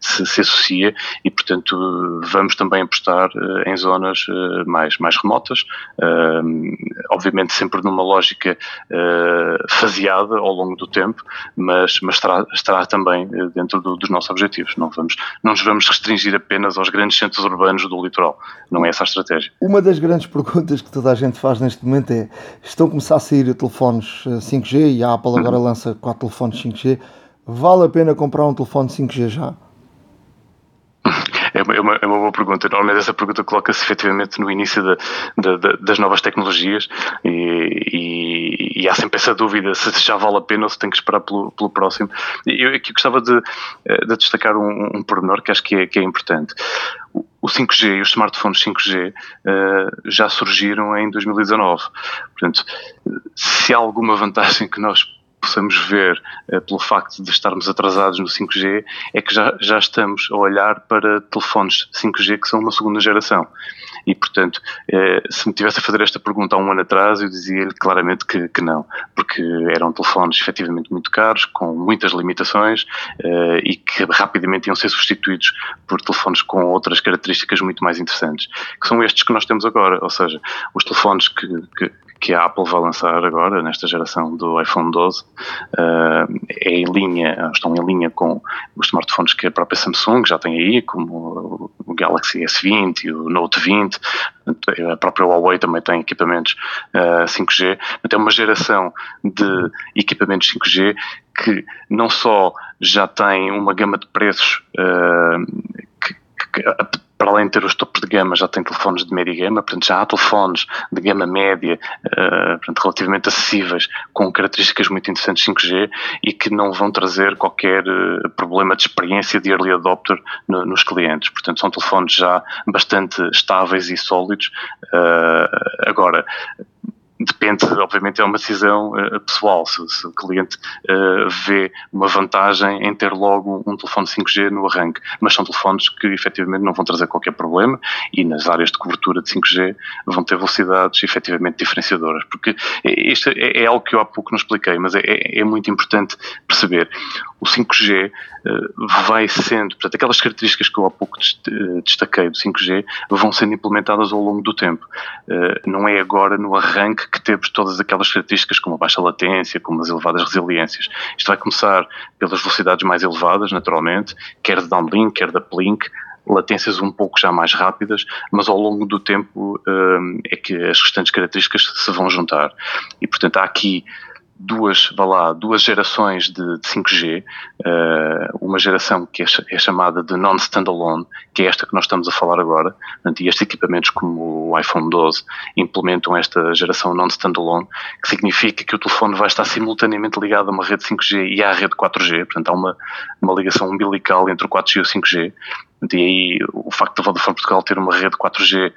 se, se, associa, e portanto vamos também apostar uh, em zonas uh, mais, mais remotas, obviamente sempre numa lógica faseada ao longo do tempo, mas, mas estará, estará também dentro do, dos nossos objetivos. Não, vamos, não nos vamos restringir apenas aos grandes centros urbanos do litoral, não é essa a estratégia. Uma das grandes perguntas que toda a gente faz neste momento é: estão a começar a sair telefones 5G e a Apple agora uhum. lança quatro telefones 5G vale a pena comprar um telefone 5G já? É uma, é uma, é uma boa pergunta. Normalmente essa pergunta coloca-se efetivamente no início de, de, das novas tecnologias e, e, e, há sempre essa dúvida se já vale a pena ou se tem que esperar pelo, pelo próximo. Eu aqui gostava de, de destacar um, um pormenor que acho que é, que é importante. O 5G e os smartphones 5G uh, eh, já surgiram em 2019. Portanto, se há alguma vantagem que nós possamos ver uh, pelo facto de estarmos atrasados no 5G é que já, já estamos a olhar para telefones 5G que são uma segunda geração. E, portanto, eh, se me tivesse a fazer esta pergunta há um ano atrás, eu dizia-lhe claramente que, que não, porque eram telefones efetivamente muito caros, com muitas limitações eh, e que rapidamente iam ser substituídos por telefones com outras características muito mais interessantes, que são estes que nós temos agora, ou seja, os telefones que, que que a Apple vai lançar agora, nesta geração do iPhone 12, uh, é em linha, estão em linha com os smartphones que a própria Samsung já tem aí, como o Galaxy S20 e o Note 20, a própria Huawei também tem equipamentos uh, 5G, mas é uma geração de equipamentos 5G que não só já tem uma gama de preços uh, que, que, para além de ter os topos de gama, já tem telefones de média gama, portanto já há telefones de gama média, uh, portanto, relativamente acessíveis, com características muito interessantes 5G e que não vão trazer qualquer uh, problema de experiência de early adopter no, nos clientes. Portanto, são telefones já bastante estáveis e sólidos. Uh, agora, depende, obviamente, é uma decisão uh, pessoal. Se, se, o cliente uh, vê uma vantagem em ter logo um telefone 5G no arranque, mas são telefones que efetivamente não vão trazer qualquer problema e nas áreas de cobertura de 5G vão ter velocidades efetivamente diferenciadoras. Porque isto é, é algo que eu há pouco não expliquei, mas é, é, muito importante perceber. O 5G uh, vai sendo, portanto, aquelas características que eu há pouco destaquei do 5G vão sendo implementadas ao longo do tempo. não é agora no arranque que temos todas aquelas características como a baixa latência, como as elevadas resiliências. Isto vai começar pelas velocidades mais elevadas, naturalmente, quer de downlink, quer de uplink, latências um pouco já mais rápidas, mas ao longo do tempo um, é que as restantes características se vão juntar. E, portanto, há aqui duas, vá lá, duas gerações de, de 5G, uh, eh, uma geração que é, é chamada de non-standalone, que é esta que nós estamos a falar agora, portanto, e estes equipamentos como o iPhone 12 implementam esta geração non-standalone, que significa que o telefone vai estar simultaneamente ligado a uma rede 5G e à rede 4G, portanto há uma, uma ligação umbilical entre o 4G e o 5G, e aí o facto da Vodafone Portugal ter uma rede 4G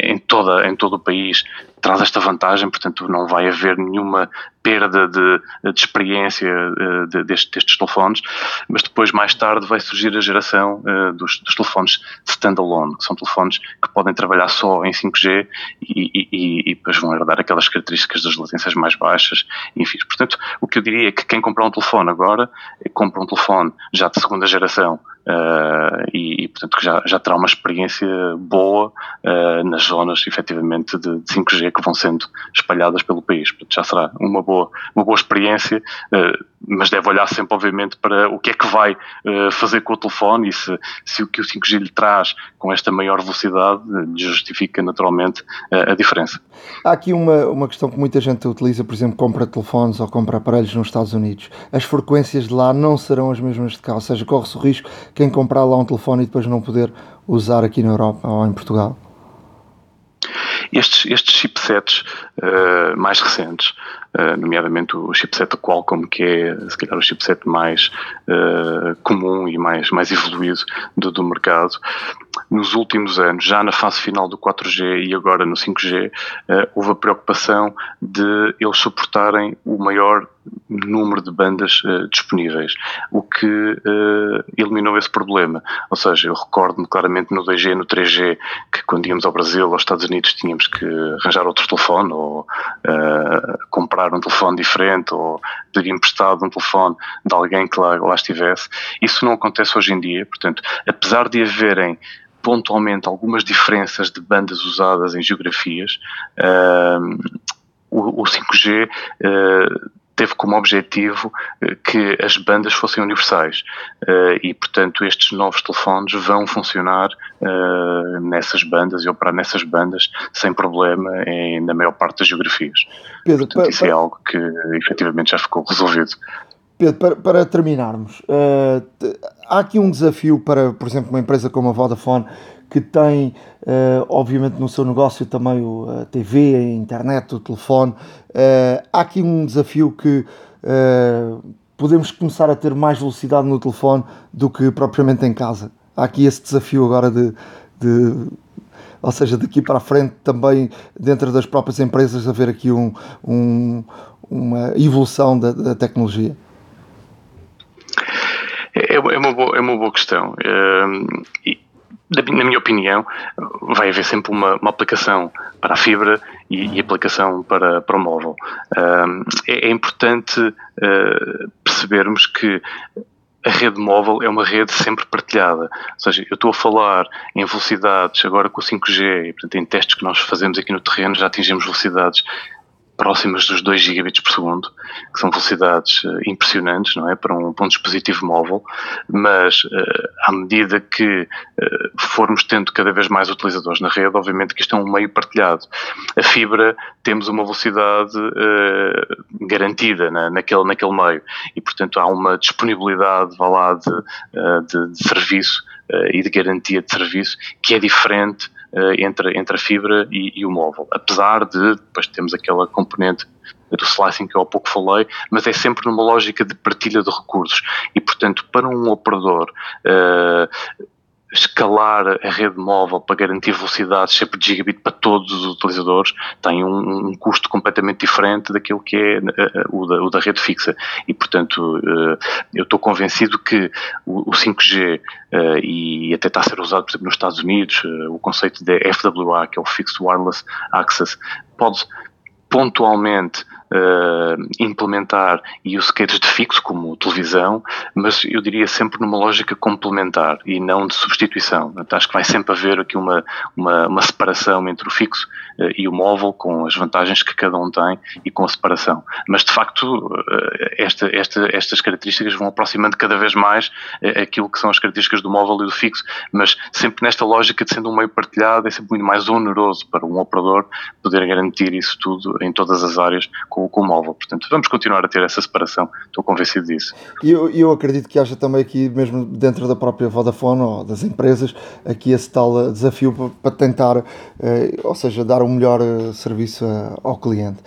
em, toda, em todo o país traz esta vantagem, portanto não vai haver nenhuma perda de, de experiência uh, de, destes, destes, telefones, mas depois mais tarde vai surgir a geração uh, dos, dos, telefones standalone, que são telefones que podem trabalhar só em 5G e, e, e, e depois vão herdar aquelas características das latências mais baixas, enfim. Portanto, o que eu diria é que quem comprar um telefone agora, compra um telefone já de segunda geração Uh, e, e, portanto, que já, já terá uma experiência boa uh, nas zonas, efetivamente, de, de, 5G que vão sendo espalhadas pelo país. Portanto, já será uma boa, uma boa experiência, uh, mas deve olhar sempre, obviamente, para o que é que vai fazer com o telefone e se, se o que o 5G lhe traz com esta maior velocidade justifica, naturalmente, a diferença. Há aqui uma, uma questão que muita gente utiliza, por exemplo, compra telefones ou compra aparelhos nos Estados Unidos. As frequências de lá não serão as mesmas de cá, ou seja, corre-se o risco quem comprar lá um telefone e depois não poder usar aqui na Europa ou em Portugal? Estes, estes chipsets uh, mais recentes, uh, nomeadamente o chipset da Qualcomm, que é se calhar o chipset mais uh, comum e mais, mais evoluído do, do mercado, nos últimos anos, já na fase final do 4G e agora no 5G, houve a preocupação de eles suportarem o maior número de bandas uh, disponíveis, o que uh, eliminou esse problema. Ou seja, eu recordo-me claramente no 2G, no 3G, que quando íamos ao Brasil, aos Estados Unidos, tínhamos que arranjar outro telefone ou uh, comprar um telefone diferente ou pedir emprestado um telefone de alguém que lá, lá estivesse. Isso não acontece hoje em dia, portanto, apesar de haverem pontualmente algumas diferenças de bandas usadas em geografias, o, o 5G teve como objetivo eh, que as bandas fossem universais eh, e, portanto, estes novos telefones vão funcionar eh, nessas bandas e operar nessas bandas sem problema em, na maior parte das geografias. Pedro, portanto, para, isso é algo que efetivamente já ficou resolvido. Pedro, para, para terminarmos, uh, há aqui um desafio para, por exemplo, uma empresa como a Vodafone que tem, uh, obviamente, no seu negócio também a TV, a internet, o telefone. Uh, há aqui um desafio que uh, podemos começar a ter mais velocidade no telefone do que propriamente em casa. Há aqui esse desafio agora de, de ou seja, daqui para a frente também dentro das próprias empresas haver aqui um, um, uma evolução da, da tecnologia. É, é, uma boa, é uma boa questão. Na minha opinião, vai haver sempre uma, uma aplicação para a fibra e, e aplicação para, para o móvel. é, é, importante uh, percebermos que a rede móvel é uma rede sempre partilhada. Ou seja, eu estou a falar em velocidades agora com o 5G, e, portanto, em testes que nós fazemos aqui no terreno já atingimos velocidades próximas dos 2 gigabits por segundo, que são velocidades uh, impressionantes, não é, para um, para um dispositivo móvel, mas uh, à medida que uh, formos tendo cada vez mais utilizadores na rede, obviamente que isto é um meio partilhado. A fibra temos uma velocidade garantida na, naquele, naquele meio. E, portanto, há uma disponibilidade, vá lá, de, de, de serviço e de garantia de serviço que é diferente eh, entre, entre a fibra e, e, o móvel. Apesar de, depois temos aquela componente do slicing que eu há pouco falei, mas é sempre numa lógica de partilha de recursos. E, portanto, para um operador, uh, escalar a rede móvel para garantir velocidades sempre de gigabit para todos os utilizadores tem um, um custo completamente diferente daquilo que é uh, o, da, o, da, rede fixa. E, portanto, uh, eu estou convencido que o, o 5G, uh, e até está a ser usado, por exemplo, nos Estados Unidos, o conceito de FWA, que é o Fixed Wireless Access, pode pontualmente uh, implementar use cases de fixo, como televisão, mas eu diria sempre numa lógica complementar e não de substituição. Acho que vai sempre haver aqui uma, uma, uma separação entre o fixo uh, e o móvel, com as vantagens que cada um tem e com a separação. Mas, de facto, uh, esta, esta, estas características vão aproximando cada vez mais aquilo que são as características do móvel e do fixo, mas sempre nesta lógica de sendo um meio partilhado, é sempre muito mais oneroso para um operador poder garantir isso tudo em todas as áreas com, com o móvel. Portanto, vamos continuar a ter essa separação, estou convencido disso. E eu, eu acredito que haja também aqui, mesmo dentro da própria Vodafone ou das empresas, aqui esse tal eh, desafio para, para tentar, eh, ou seja, dar um melhor eh, serviço ao cliente.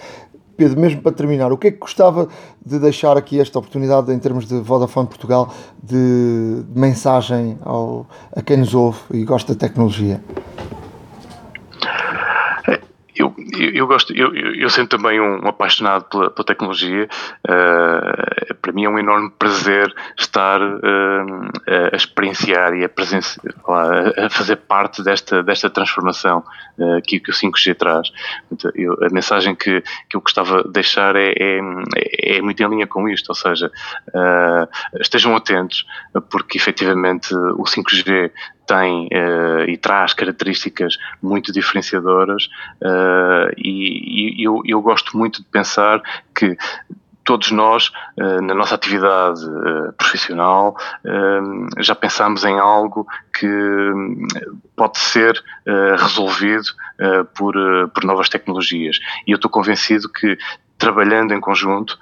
Pedro, mesmo para terminar, o que é que gostava de deixar aqui esta oportunidade em termos de Vodafone Portugal de, de mensagem ao, a quem nos ouve e gosta de tecnologia? Eu, eu, gosto, eu, eu também um, apaixonado pela, pela tecnologia, uh, para mim é um enorme prazer estar uh, a experienciar e a, a fazer parte desta, desta transformação uh, que, que o 5G traz. Então, eu, a mensagem que, que eu gostava de deixar é, é, é muito em linha com isto, ou seja, estejam atentos, porque efetivamente o 5G tem uh, e traz características muito diferenciadoras uh, e, e eu, eu, gosto muito de pensar que todos nós, uh, na nossa atividade profissional, já pensamos em algo que pode ser resolvido por, por novas tecnologias. E eu estou convencido que trabalhando em conjunto,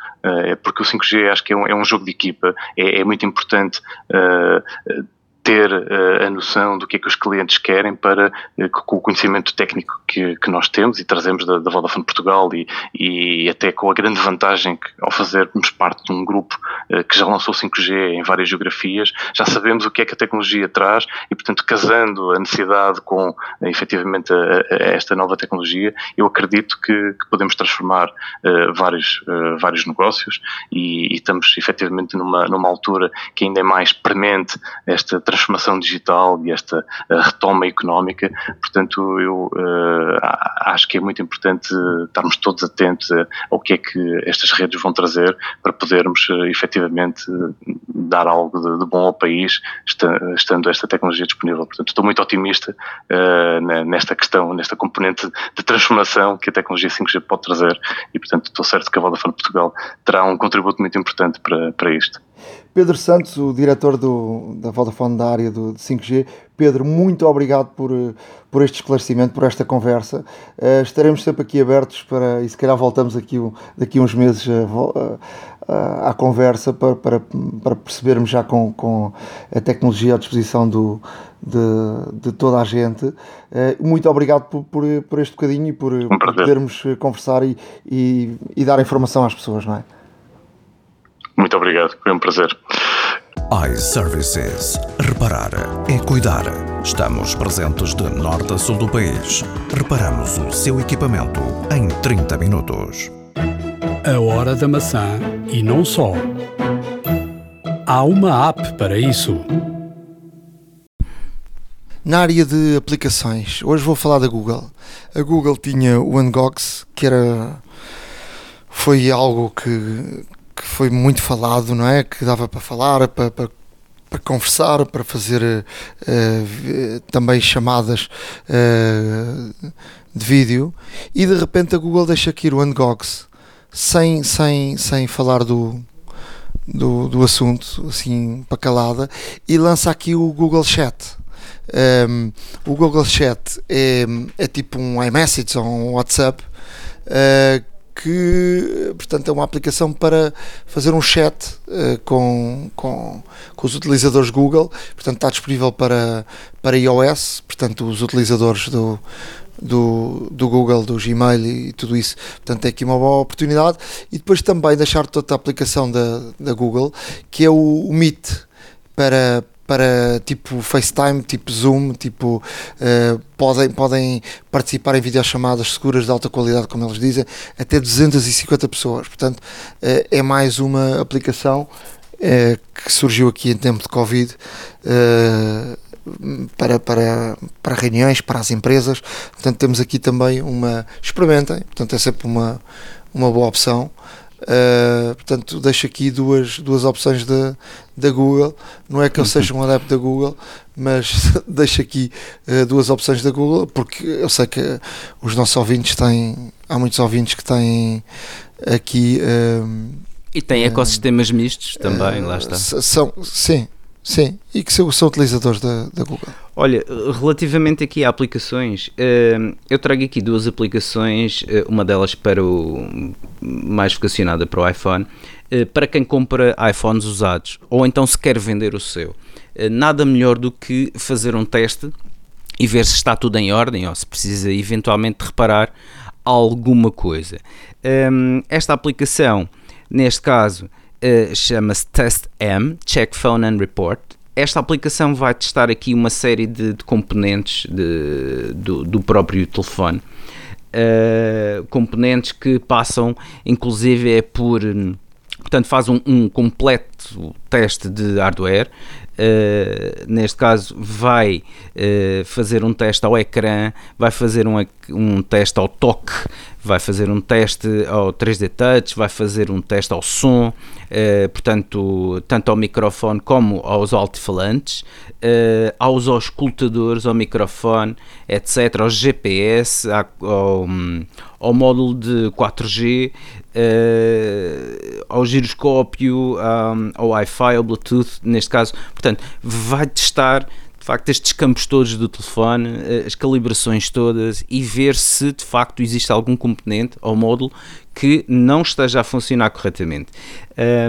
porque o 5G acho que é um, é um jogo de equipa, é, é muito importante ter uh, a noção do que é que os clientes querem para, uh, com o conhecimento técnico que, que nós temos e trazemos da, da Vodafone Portugal e, e até com a grande vantagem que, ao fazermos parte de um grupo uh, que já lançou 5G em várias geografias, já sabemos o que é que a tecnologia traz e, portanto, casando a necessidade com, efetivamente, a, a esta nova tecnologia, eu acredito que, que podemos transformar vários, vários negócios e, e, estamos, efetivamente, numa, numa altura que ainda é mais premente esta transformação transformação digital e esta retoma económica. Portanto, eu uh, acho que é muito importante estarmos todos atentos ao que é que estas redes vão trazer para podermos uh, efetivamente dar algo de, de bom ao país, estando esta tecnologia disponível. Portanto, estou muito otimista uh, nesta questão, nesta componente de transformação que a tecnologia 5G pode trazer e, portanto, estou certo que a Vodafone Portugal terá um contributo muito importante para, para isto. Pedro Santos, o diretor do, da Vodafone da área do, de 5G. Pedro, muito obrigado por, por este esclarecimento, por esta conversa. Uh, estaremos sempre aqui abertos para, e se calhar voltamos aqui daqui uns meses à conversa para, para, para, percebermos já com, com a tecnologia à disposição do, de, de toda a gente. Uh, muito obrigado por, por, por, este bocadinho e por, um por podermos conversar e, e, e dar informação às pessoas, não é? Muito obrigado, foi um prazer. iServices. Reparar é cuidar. Estamos presentes de norte a sul do país. Reparamos o seu equipamento em 30 minutos. A hora da maçã e não só. Há uma app para isso. Na área de aplicações, hoje vou falar da Google. A Google tinha o Ungox, que era foi algo que, que foi muito falado, não é? Que dava para falar, para, para, para conversar, para fazer uh, também chamadas uh, de vídeo e de repente a Google deixa aqui o Ungox sem, sem, sem falar do, do, do assunto, assim, para calada, e lança aqui o Google Chat. Um, o Google Chat é, é tipo um iMessage ou um WhatsApp uh, que, portanto, é uma aplicação para fazer um chat uh, com, com, com os utilizadores Google. Portanto, está disponível para, para iOS, portanto, os utilizadores do, do, do Google, do Gmail e tudo isso. Portanto, é aqui uma boa oportunidade. E depois também deixar toda a aplicação da, da Google, que é o, o Meet, para, para tipo FaceTime, tipo Zoom, tipo uh, podem, podem participar em videochamadas seguras de alta qualidade, como eles dizem, até 250 pessoas. Portanto, uh, é mais uma aplicação uh, que surgiu aqui em tempo de Covid para, para, para reuniões, para as empresas. Portanto, temos aqui também uma. Experimentem, portanto, é sempre uma, uma boa opção. Uh, portanto, deixo aqui duas, duas opções da, da Google. Não é que eu uhum. seja um adepto da Google, mas deixo aqui uh, duas opções da Google, porque eu sei que os nossos ouvintes têm. Há muitos ouvintes que têm aqui. Uh, e têm ecossistemas mistos também, lá está. São, sim, sim, e que são, utilizadores da, da Google. Olha, relativamente aqui a aplicações, eh, eu trago aqui duas aplicações, eh, uma delas para o mais vocacionada para o iPhone, eh, para quem compra iPhones usados ou então se quer vender o seu. Nada melhor do que fazer um teste e ver se está tudo em ordem ou se precisa eventualmente reparar alguma coisa. Esta aplicação, neste caso, chama-se Test M, Check Phone and Report esta aplicação vai testar aqui uma série de, de componentes de, do, do, próprio telefone. Uh, componentes que passam, inclusive, é por. Portanto, faz um, um completo teste de hardware. Uh, neste caso, vai uh, fazer um teste ao ecrã, vai fazer um, um teste ao toque, vai fazer um teste ao 3D Touch, vai fazer um teste ao som, uh, portanto, tanto ao microfone como aos altifalantes, uh, aos auscultadores, ao microfone, etc., ao GPS, ao, ao módulo de 4G, uh, eh, ao giroscópio, um, ao Wi-Fi, ao Bluetooth, neste caso, portanto, vai testar facto estes campos todos do telefone, eh, as calibrações todas e ver se de facto existe algum componente ou módulo que não esteja a funcionar corretamente.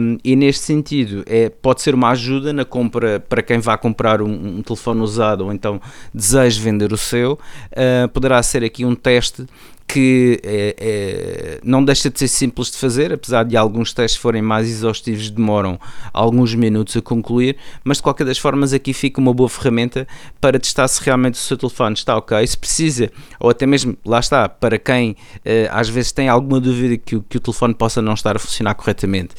Um, e neste sentido, é, pode ser uma ajuda na compra para quem vá comprar um, um telefone usado ou então deseja vender o seu, uh, poderá ser aqui um teste que é, é, não deixa de ser simples de fazer, apesar de alguns testes forem mais exaustivos, demoram alguns minutos a concluir, mas de qualquer das formas aqui fica uma boa ferramenta para testar se realmente o seu telefone está ok, se precisa, ou até mesmo, lá está, para quem eh, às vezes tem alguma dúvida que, que, o telefone possa não estar a funcionar corretamente,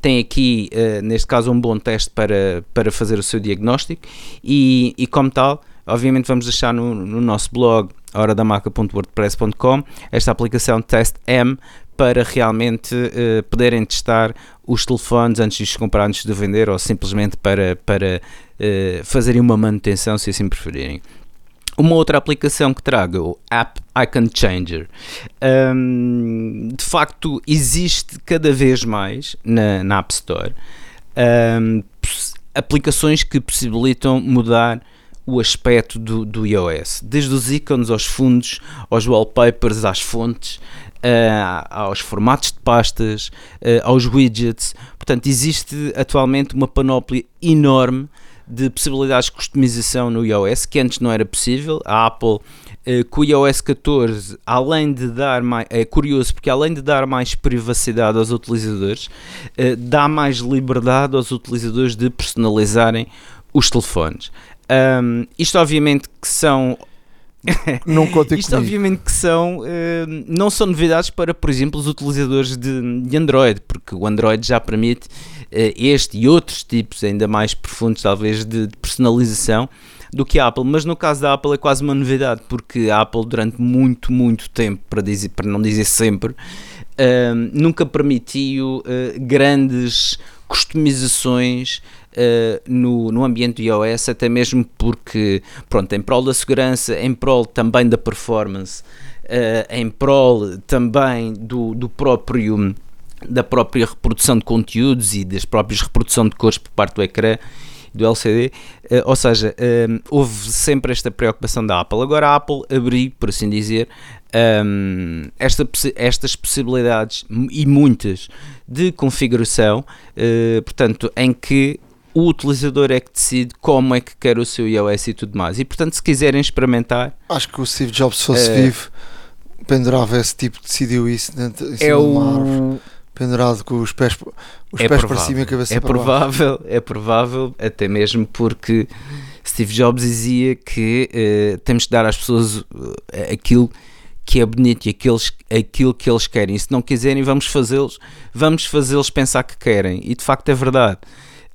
tem aqui, neste caso, um bom teste para, para fazer o seu diagnóstico e, e como tal, obviamente vamos deixar no, no nosso blog horadamaca.wordpress.com esta aplicação Test M para realmente uh, poderem testar os telefones antes de os comprar, antes de vender ou simplesmente para, para uh, fazerem uma manutenção se assim preferirem. Uma outra aplicação que trago, o App Icon Changer. Um, de facto, existe cada vez mais na, na App Store um, aplicações que possibilitam mudar o aspecto do, do iOS, desde os ícones aos fundos, aos wallpapers, às fontes, uh, aos formatos de pastas, uh, aos widgets. Portanto, existe atualmente uma panóplia enorme de possibilidades de customização no iOS que antes não era possível. A Apple uh, com o iOS 14, além de dar mais, é curioso porque além de dar mais privacidade aos utilizadores, uh, dá mais liberdade aos utilizadores de personalizarem os telefones. Um, isto obviamente que são não contem Isto obviamente que são uh, não são novidades para, por exemplo, os utilizadores de, de Android, porque o Android já permite uh, este e outros tipos ainda mais profundos, talvez, de, de, personalização do que a Apple, mas no caso da Apple é quase uma novidade, porque a Apple durante muito, muito tempo, para, dizer, para não dizer sempre, uh, nunca permitiu uh, grandes customizações uh, no, no ambiente do iOS, até mesmo porque, pronto, em prol da segurança, em prol também da performance, uh, em prol também do, do próprio da própria reprodução de conteúdos e das próprias reprodução de cores por parte do ecrã do LCD, uh, ou seja, uh, houve sempre esta preocupação da Apple. Agora a Apple abriu, por assim dizer, um, esta, estas possibilidades e muitas de configuração, uh, portanto, em que o utilizador é que decide como é que quer o seu iOS e tudo mais. E portanto, se quiserem experimentar. Acho que o Steve Jobs, se fosse uh, vivo, pendurava esse tipo, decidiu isso dentro, em cima é o... árvore, pendurado com os pés, os é pés provável, para cima e a cabeça é para provável, baixo. É provável, até mesmo porque Steve Jobs dizia que uh, temos que dar às pessoas uh, aquilo que é bonito e aqueles, aquilo que eles querem. E se não quiserem, vamos fazê-los, vamos fazê-los pensar que querem. E de facto é verdade.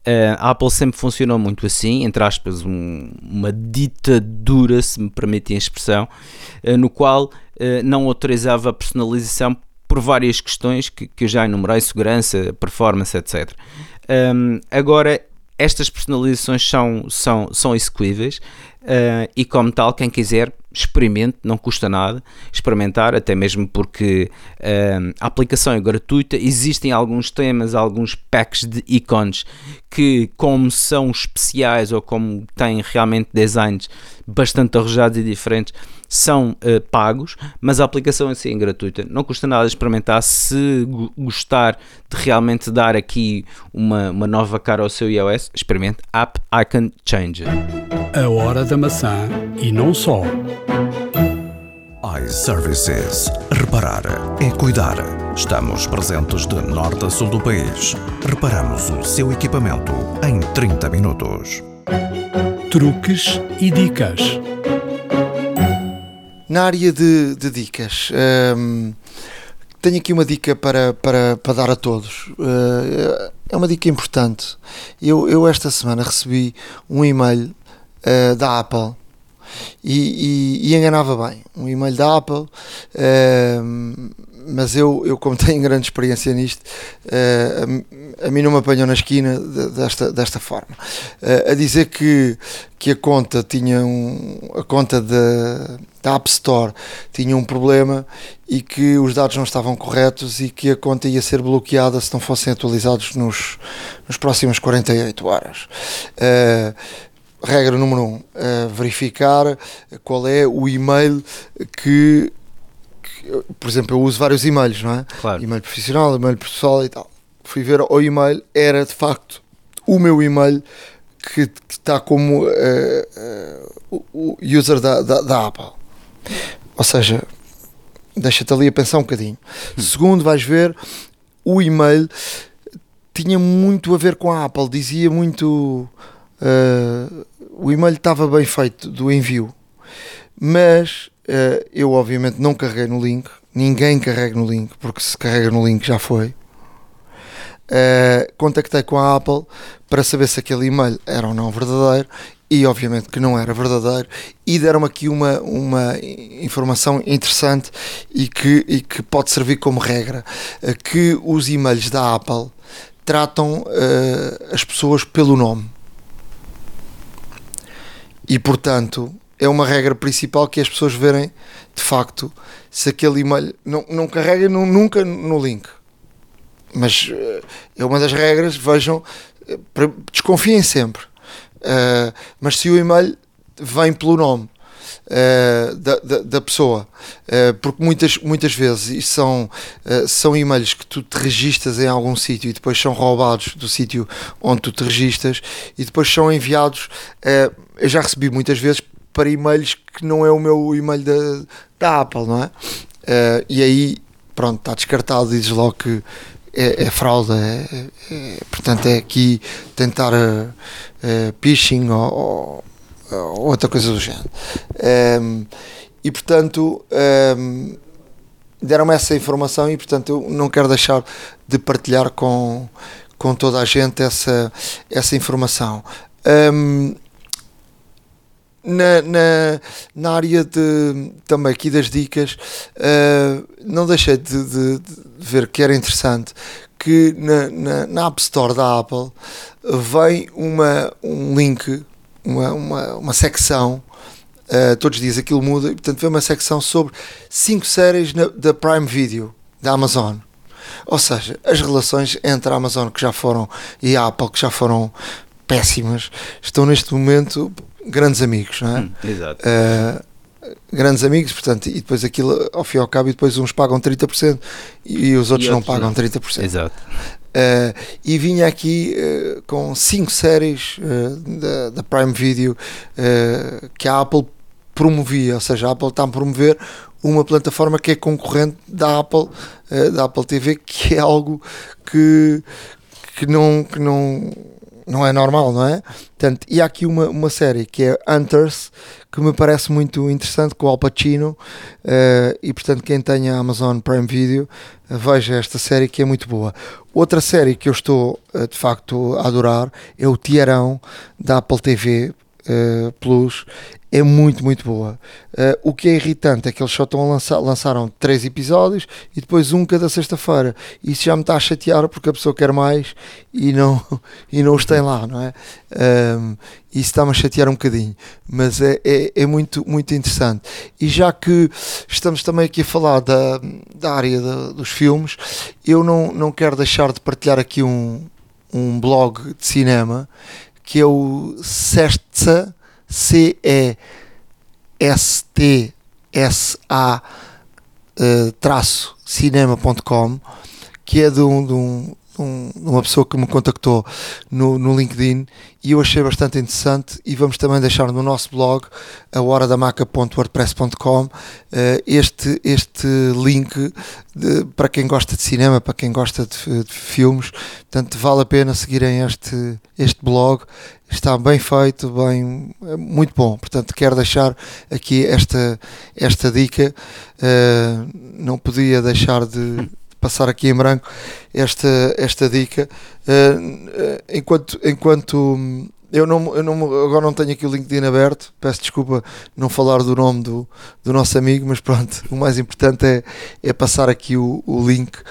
Uh, a Apple sempre funcionou muito assim, entre aspas, um, uma ditadura, se me permitem a expressão, uh, no qual uh, não autorizava a personalização por várias questões que, que eu já enumerei, segurança, performance, etc. Um, agora, estas personalizações são, são, são execuíveis e, como tal, quem quiser experimente, não custa nada experimentar, até mesmo porque uh, a aplicação é gratuita. Existem alguns temas, alguns packs de ícones que, como são especiais ou como têm realmente designs bastante arrojados e diferentes, são uh, pagos, mas a aplicação em si é gratuita. Não custa nada experimentar. Se gostar de realmente dar aqui uma, uma nova cara ao seu iOS, experimente App Icon Changer. A hora da maçã e não só iServices. Reparar é cuidar. Estamos presentes de norte a sul do país. Reparamos o seu equipamento em 30 minutos. Truques e dicas. Na área de, de dicas, hum, tenho aqui uma dica para, para, para dar a todos. Uh, é uma dica importante. Eu, eu esta semana recebi um e-mail uh, da Apple e, e, e, enganava bem. Um e-mail da Apple, uh, mas eu, eu, como tenho grande experiência nisto, uh, a, a, mim não me apanhou na esquina desta, desta forma. Uh, a dizer que, que a conta tinha um. a conta da, da App Store tinha um problema e que os dados não estavam corretos e que a conta ia ser bloqueada se não fossem atualizados nos, nos próximos 48 horas. Uh, regra número um, uh, verificar qual é o e-mail que, por exemplo, eu uso vários e-mails, não é? Claro. E-mail profissional, e-mail pessoal e tal. Fui ver o e-mail, era de facto o meu e-mail que, que está como uh, uh, o user da, da, da, Apple. Ou seja, deixa-te ali a pensar um bocadinho. Hum. Segundo, vais ver o e-mail tinha muito a ver com a Apple, dizia muito Uh, o e-mail estava bem feito do envio, mas eu obviamente não carreguei no link, ninguém carrega no link, porque se carrega no link já foi. Uh, contactei com a Apple para saber se aquele e-mail era ou não verdadeiro. E obviamente que não era verdadeiro. E deram-me aqui uma, uma informação interessante e que, e que pode servir como regra que os e-mails da Apple tratam as pessoas pelo nome. E portanto é uma regra principal que as pessoas verem de facto se aquele e-mail não, não carrega nunca no link. Mas uh, é uma das regras, vejam, uh, desconfiem sempre. Uh, mas se o e-mail vem pelo nome uh, da, da, da, pessoa, uh, porque muitas, muitas vezes são, são e-mails que tu te registas em algum sítio e depois são roubados do sítio onde tu te registas e depois são enviados. eu já recebi muitas vezes para e-mails que não é o meu e-mail da, da Apple, não é? e aí, pronto, está descartado, dizes logo que é, é fraude, é, é, portanto é aqui tentar uh, uh, phishing ou, ou, ou outra coisa do género. Um, e portanto um, deram-me essa informação e portanto eu não quero deixar de partilhar com, com toda a gente essa, essa informação. Um, na, na, na, área de, também aqui das dicas, uh, não deixei de, de, de, ver que era interessante que na, na, na, App Store da Apple vem uma, um link, uma, uma, uma secção, uh, todos os dias aquilo muda, e portanto vem uma secção sobre 5 séries na, da Prime Video, da Amazon. Ou seja, as relações entre a Amazon que já foram e a Apple que já foram péssimas, estão neste momento grandes amigos, não é? Hum, exato. Uh, grandes amigos, portanto, e depois aquilo ao fim e ao cabo, e depois uns pagam 30% e os outros, e não pagam não. 30%. Exato. Uh, e vinha aqui uh, com cinco séries uh, da, da, Prime Video que a Apple promovia, ou seja, a Apple está a promover uma plataforma que é concorrente da Apple, da Apple TV, que é algo que, que não, que não não é normal, não é? Portanto, e há aqui uma, uma série que é Hunters, que me parece muito interessante, com o Al Pacino, uh, e portanto, quem tem a Amazon Prime Video, uh, veja esta série que é muito boa. Outra série que eu estou uh, de facto a adorar é o Tiarão da Apple TV Plus é muito, muito boa. Uh, o que é irritante é que eles só estão a lançar, lançaram três episódios e depois um cada sexta-feira. Isso já me está a chatear porque a pessoa quer mais e não, e não os tem lá, não é? Um, isso está-me a chatear um bocadinho, mas é, é, é, muito, muito interessante. E já que estamos também aqui a falar da, da área da, dos filmes, eu não, não quero deixar de partilhar aqui um, um blog de cinema que é o Sesta C-E-S-T-S-A uh, traço cinema.com que é de um, de um um, uma pessoa que me contactou no, no LinkedIn e eu achei bastante interessante e vamos também deixar no nosso blog a horadamaca.wordpress.com uh, este, este link de, para quem gosta de cinema, para quem gosta de, de, filmes, portanto vale a pena seguirem este, este blog está bem feito, bem, é muito bom. Portanto, quero deixar aqui esta, esta dica. Uh, não podia deixar de, passar aqui em branco esta, esta dica. Uh, enquanto, enquanto eu não, eu não, agora não tenho aqui o LinkedIn aberto, peço desculpa não falar do nome do, do nosso amigo, mas pronto, o mais importante é, é passar aqui o, o link uh,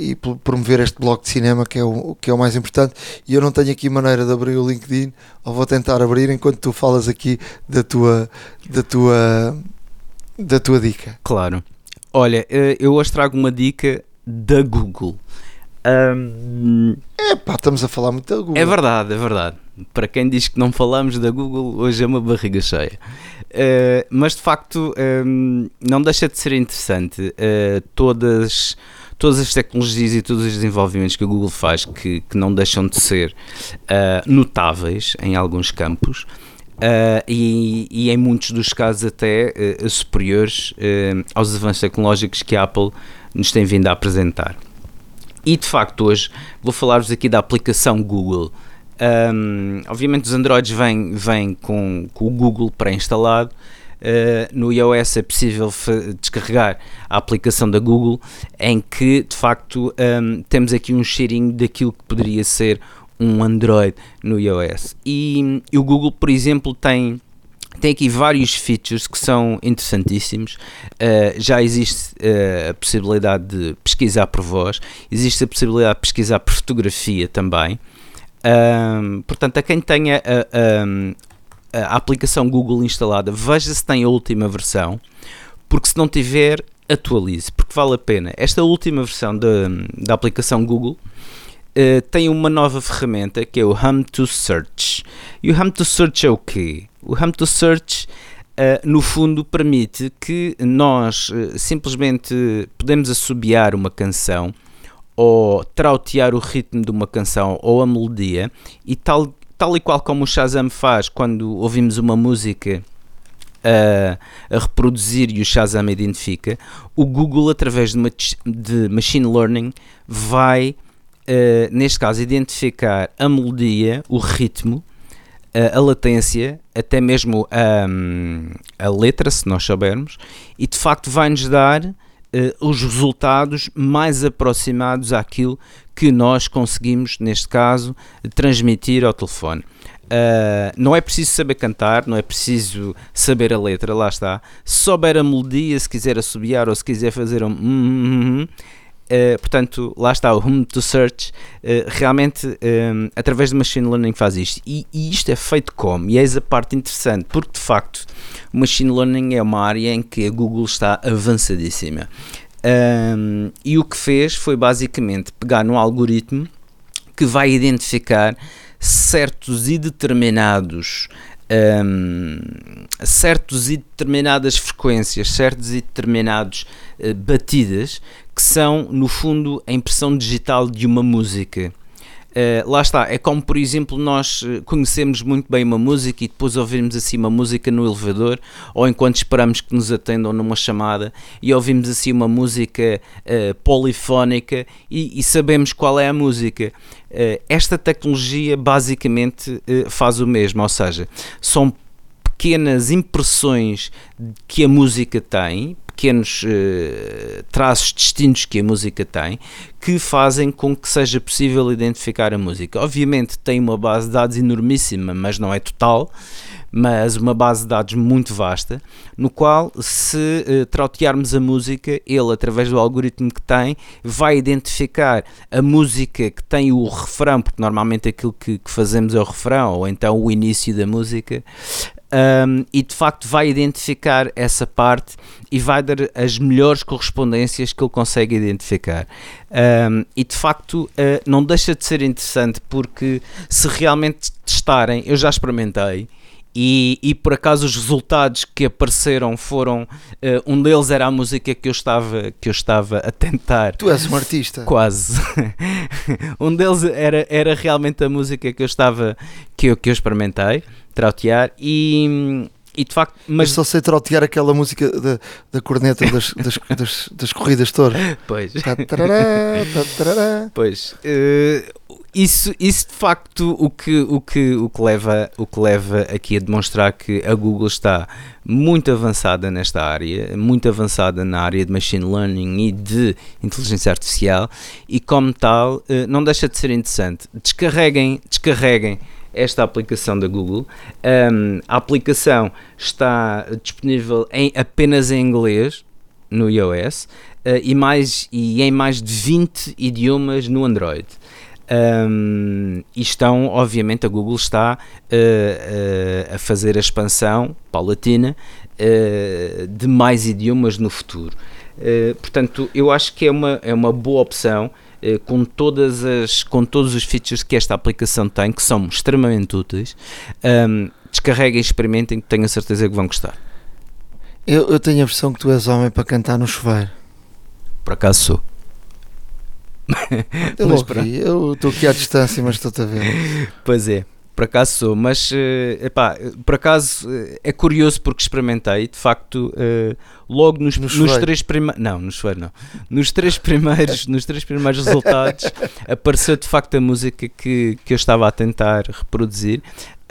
e promover este blog de cinema que é, o, que é o mais importante. E eu não tenho aqui maneira de abrir o LinkedIn, ou vou tentar abrir enquanto tu falas aqui da tua, da tua, da tua dica. Claro. Olha, eh, eu hoje trago uma dica da Google. Um, é pá, estamos a falar muito da Google. É verdade, é verdade. Para quem diz que não falamos da Google, hoje é uma barriga cheia. Uh, mas de facto, um, não deixa de ser interessante uh, todas, todas as tecnologias e todos os desenvolvimentos que a Google faz que, que não deixam de ser uh, notáveis em alguns campos. Uh, e, e, em muitos dos casos até uh, superiores uh, aos avanços tecnológicos que a Apple nos tem vindo a apresentar. E de facto hoje vou falar-vos aqui da aplicação Google. Um, obviamente os Androids vêm, vêm com, com o Google pré-instalado, no iOS é possível descarregar a aplicação da Google em que de facto um, temos aqui um cheirinho daquilo que poderia ser um Android no iOS. E, e o Google, por exemplo, tem tem aqui vários features que são interessantíssimos. Uh, já existe uh, a possibilidade de pesquisar por voz, existe a possibilidade de pesquisar por fotografia também. Portanto, a quem tenha a, a, a, aplicação Google instalada, veja se tem a última versão, porque se não tiver, atualize, porque vale a pena. Esta última versão da, da aplicação Google uh, tem uma nova ferramenta que é o Hum to Search. E o Hum to Search é o quê? O Hum to Search Uh, no fundo permite que nós uh, simplesmente podemos assobiar uma canção ou trautear o ritmo de uma canção ou a melodia e tal, tal e qual como o Shazam faz quando ouvimos uma música a reproduzir e o Shazam identifica, o Google através de, de machine learning vai uh, neste caso, identificar a melodia, o ritmo, uh, a latência, até mesmo a, um, a letra, se nós soubermos, e de facto vai-nos dar uh, os resultados mais aproximados àquilo que nós conseguimos, neste caso, transmitir ao telefone. Uh, não é preciso saber cantar, não é preciso saber a letra, lá está. Se souber a melodia, se quiser assobiar ou se quiser fazer um. Hum, hum, hum, Uh, portanto, lá está o Home to Search, uh, realmente um, através de Machine Learning faz isto. E, e, isto é feito como? E eis a parte interessante, porque de facto o Machine Learning é uma área em que a Google está avançadíssima. Um, e o que fez foi basicamente pegar no algoritmo que vai identificar certos e determinados um, certos e determinadas frequências, certos e determinados uh, batidas que são no fundo a impressão digital de uma música. Uh, lá está, é como por exemplo nós eh, conhecemos muito bem uma música e depois ouvimos assim uma música no elevador ou enquanto esperamos que nos atendam numa chamada e ouvimos assim uma música uh, polifónica e, e, sabemos qual é a música. Uh, esta tecnologia basicamente faz o mesmo, ou seja, são pequenas impressões que a música tem, pequenos uh, traços distintos que a música tem que fazem com que seja possível identificar a música. Obviamente tem uma base de dados enormíssima, mas não é total, mas uma base de dados muito vasta, no qual se uh, trautearmos a música, ele através do algoritmo que tem, vai identificar a música que tem o refrão, porque normalmente aquilo que, que fazemos é o refrão, ou então o início da música, um, e de facto vai identificar essa parte e vai dar as melhores correspondências que ele consegue identificar. Um, e de facto uh, não deixa de ser interessante porque se realmente testarem, eu já experimentei. E, e, por acaso os resultados que apareceram foram uh, um deles era a música que eu estava que eu estava a tentar tu és um artista quase um deles era, era realmente a música que eu estava que eu, que eu experimentei trautear e, e de facto. Mas eu só sei trautear aquela música da, da corneta das, das, das, das corridas todas. Pois. pois. Uh, isso, isso de facto o que, o, que, o, que leva, o que leva aqui a demonstrar que a Google está muito avançada nesta área, muito avançada na área de machine learning e de inteligência artificial e como tal uh, não deixa de ser interessante. Descarreguem, descarreguem esta aplicação da Google. Um, a aplicação está disponível em, apenas em inglês no iOS uh, e, mais, e em mais de 20 idiomas no Android. Um, e estão, obviamente, a Google está uh, uh, a fazer a expansão paulatina de mais idiomas no futuro. portanto, eu acho que é uma, é uma boa opção com, todas as, com todos os features que esta aplicação tem, que são extremamente úteis. Um, descarreguem e experimentem, tenho a certeza que vão gostar. Eu, eu tenho a versão que tu és homem para cantar no chuveiro. Por acaso sou. Eu eu estou aqui à distância, mas estou-te a ver. Pois é, por acaso sou, mas uh, epá, por acaso uh, é curioso porque experimentei, de facto, uh, logo nos, no nos três primeiros. Não, no chuveiro não. Nos três primeiros, nos três primeiros resultados apareceu de facto a música que, que eu estava a tentar reproduzir.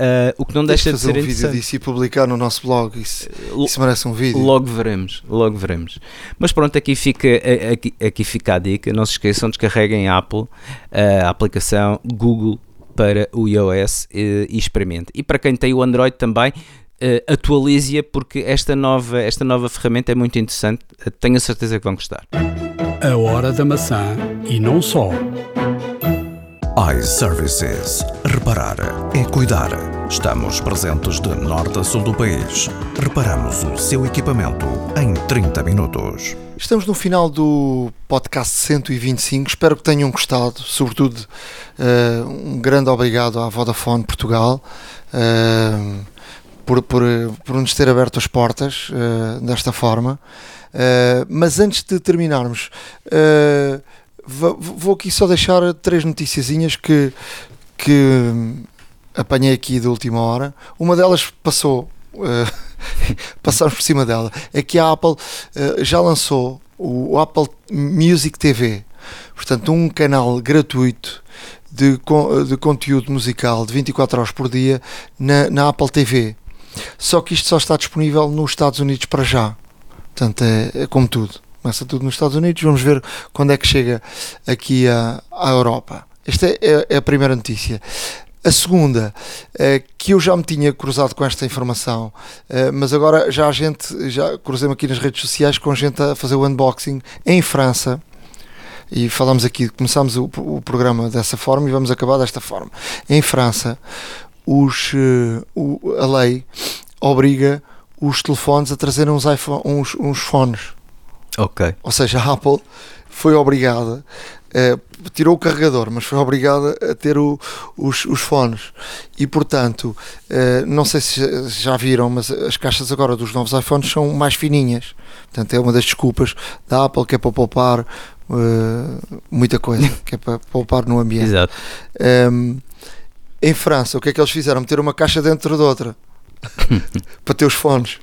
Uh, o que não deixa de ser um vídeo disso e publicar no nosso blog. Isso, isso merece um vídeo. Logo veremos, logo veremos. Mas pronto, aqui fica, aqui, aqui fica a dica. Não se esqueçam, descarreguem a Apple, a aplicação Google para o iOS e, e experimente. E para quem tem o Android também, uh, atualize-a porque esta nova, esta nova ferramenta é muito interessante. Tenho a certeza que vão gostar. A hora da maçã e não só. iServices. Reparar é cuidar. Estamos presentes de norte a sul do país. Reparamos o seu equipamento em 30 minutos. Estamos no final do podcast 125. Espero que tenham gostado. Sobretudo, uh, um grande obrigado à Vodafone Portugal. Uh, por, por, por nos ter aberto as portas uh, desta forma. Mas antes de terminarmos, vou aqui só deixar três noticiazinhas que, que apanhei aqui da última hora. Uma delas passou, passamos por cima dela. É que a Apple já lançou o Apple Music TV, portanto, um canal gratuito de, de conteúdo musical de 24 horas por dia na, na Apple TV. Só que isto só está disponível nos Estados Unidos para já. Portanto, é, é como tudo. Começa tudo nos Estados Unidos, vamos ver quando é que chega aqui à, à Europa. Esta é, é, é a primeira notícia. A segunda, uh, que eu já me tinha cruzado com esta informação, uh, mas agora já a gente, já cruzei-me aqui nas redes sociais com gente a fazer o unboxing em França. E falamos aqui, começámos o, o programa dessa forma e vamos acabar desta forma. Em França, os, o, a lei obriga os telefones a trazerem uns, iPhone, uns, uns fones. Ok. Ou seja, a Apple foi obrigada, uh, tirou o carregador, mas foi obrigada a ter o, os, os fones. E portanto, uh, não sei se já viram, mas as caixas agora dos novos iPhones são mais fininhas. Portanto, é uma das desculpas da Apple que é para poupar uh, muita coisa, que é para poupar no ambiente. Exato. Um, ehm, em França, o que é que eles fizeram? Meter uma caixa dentro de outra para ter os fones.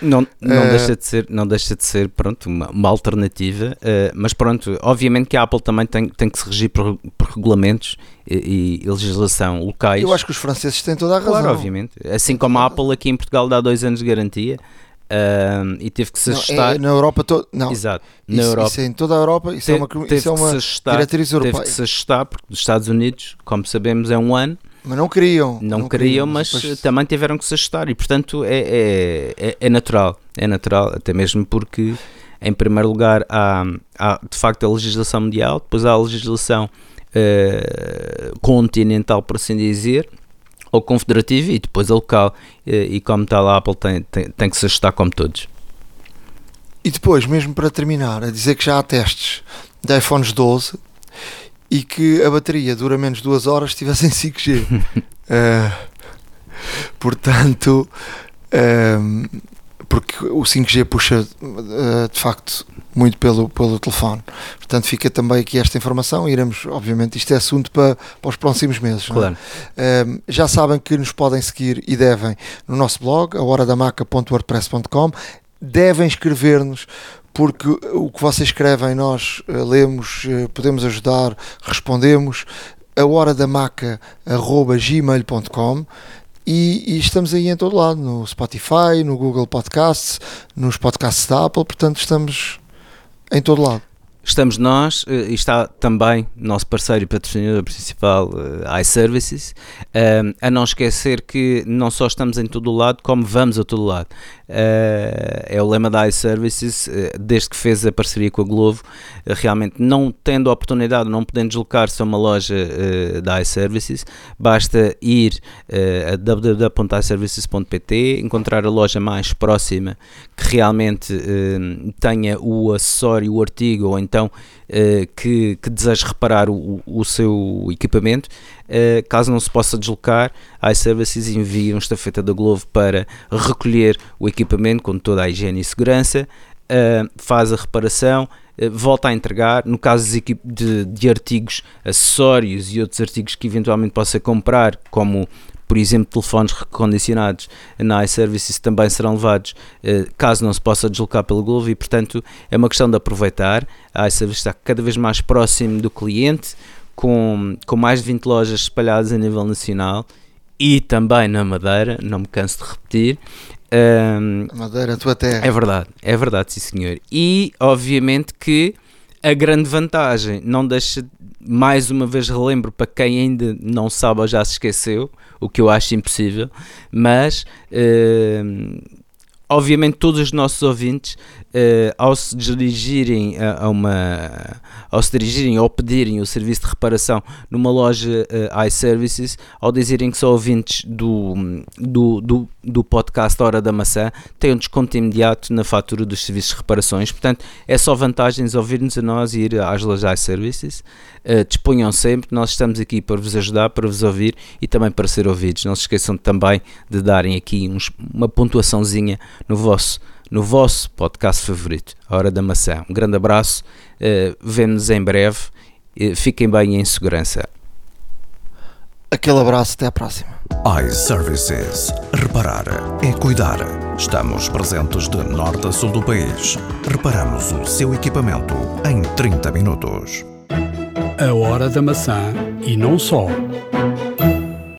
Não, não, uh, deixa de ser, não deixa de ser pronto, uma, uma alternativa, uh, mas pronto, obviamente que a Apple também tem, tem que se regir por, por regulamentos e, e, legislação locais. Eu acho que os franceses têm toda a razão. Claro, obviamente. Assim como a Apple aqui em Portugal dá dois anos de garantia. Uh, e teve que se ajustar. Não, é, na Europa toda. Não. Exato. Na isso, Europa. Isso é em toda a Europa. Isso é uma, isso é uma ajustar, diretriz europeia. Teve que se ajustar, porque nos Estados Unidos, como sabemos, é um ano. Mas não queriam. Não, não queriam, mas depois... também tiveram que se ajustar e, portanto, é, é, é, é, natural. É natural, até mesmo porque, em primeiro lugar, há, há de facto a legislação mundial, depois há a legislação uh, continental, por assim dizer, ou confederativa, e depois a local. Uh, e como tal, a Apple tem, tem, tem que se ajustar como todos. E depois, mesmo para terminar, a dizer que já há testes de iPhones 12 e que a bateria dura menos de duas horas se estivesse em 5G. uh, eh, portanto, uh, porque o 5G puxa uh, de facto muito pelo, pelo telefone. Portanto, fica também aqui esta informação. Iremos, obviamente, isto é assunto para, para os próximos meses. É? Claro. É? já sabem que nos podem seguir e devem no nosso blog, a horadamaca.wordpress.com. Devem escrever-nos porque o que vocês escrevem nós uh, lemos, uh, podemos ajudar, respondemos a hora da maca gmail.com e, e, estamos aí em todo lado, no Spotify, no Google Podcasts, nos podcasts da Apple, portanto estamos em todo lado. Estamos nós eh, e está também nosso parceiro e patrocinador principal, iServices, a não esquecer que não só estamos em todo lado, como vamos a todo lado. Uh, é o lema da iServices, desde que fez a parceria com a Glovo, realmente não tendo a oportunidade, não podendo deslocar-se a uma loja da iServices, basta ir a www.iservices.pt, encontrar a loja mais próxima que realmente tenha o acessório, o artigo ou então que, que deseje reparar o, o seu equipamento. caso não se possa deslocar, a iServices envia um estafeta da Glovo para recolher o equipamento com toda a higiene e segurança, uh, faz a reparação, volta a entregar. No caso de, de, artigos, acessórios e outros artigos que eventualmente possa comprar, como por exemplo, telefones recondicionados na iServices também serão levados uh, caso não se possa deslocar pelo Glovo e, portanto, é uma questão de aproveitar. A iServices está cada vez mais próximo do cliente, com, com mais de 20 lojas espalhadas a nível nacional e também na Madeira, não me canso de repetir, um, Madeira, a tua terra. É verdade, é verdade, sim senhor. E obviamente que a grande vantagem, não deixa, mais uma vez relembro para quem ainda não sabe ou já se esqueceu, o que eu acho impossível, mas uh, obviamente todos os nossos ouvintes uh, ao se dirigirem a, a, uma ao se dirigirem ou pedirem o serviço de reparação numa loja uh, iServices ao dizerem que são ouvintes do, do, do, do podcast Hora da Maçã têm um desconto imediato na fatura dos serviços de reparações. Portanto é só vantagens ouvir-nos a nós e ir às lojas iServices. Uh, disponham sempre, nós estamos aqui para vos ajudar, para vos ouvir e também para ser ouvidos, não se esqueçam também de darem aqui uns, uma pontuaçãozinha no vosso no vosso podcast favorito, A Hora da Maçã. Um grande abraço, uh, vemo-nos em breve, uh, fiquem bem em segurança. Aquele abraço, até à próxima. iServices. Reparar é cuidar. Estamos presentes de norte a sul do país. Reparamos o seu equipamento em 30 minutos. A Hora da Maçã e não só.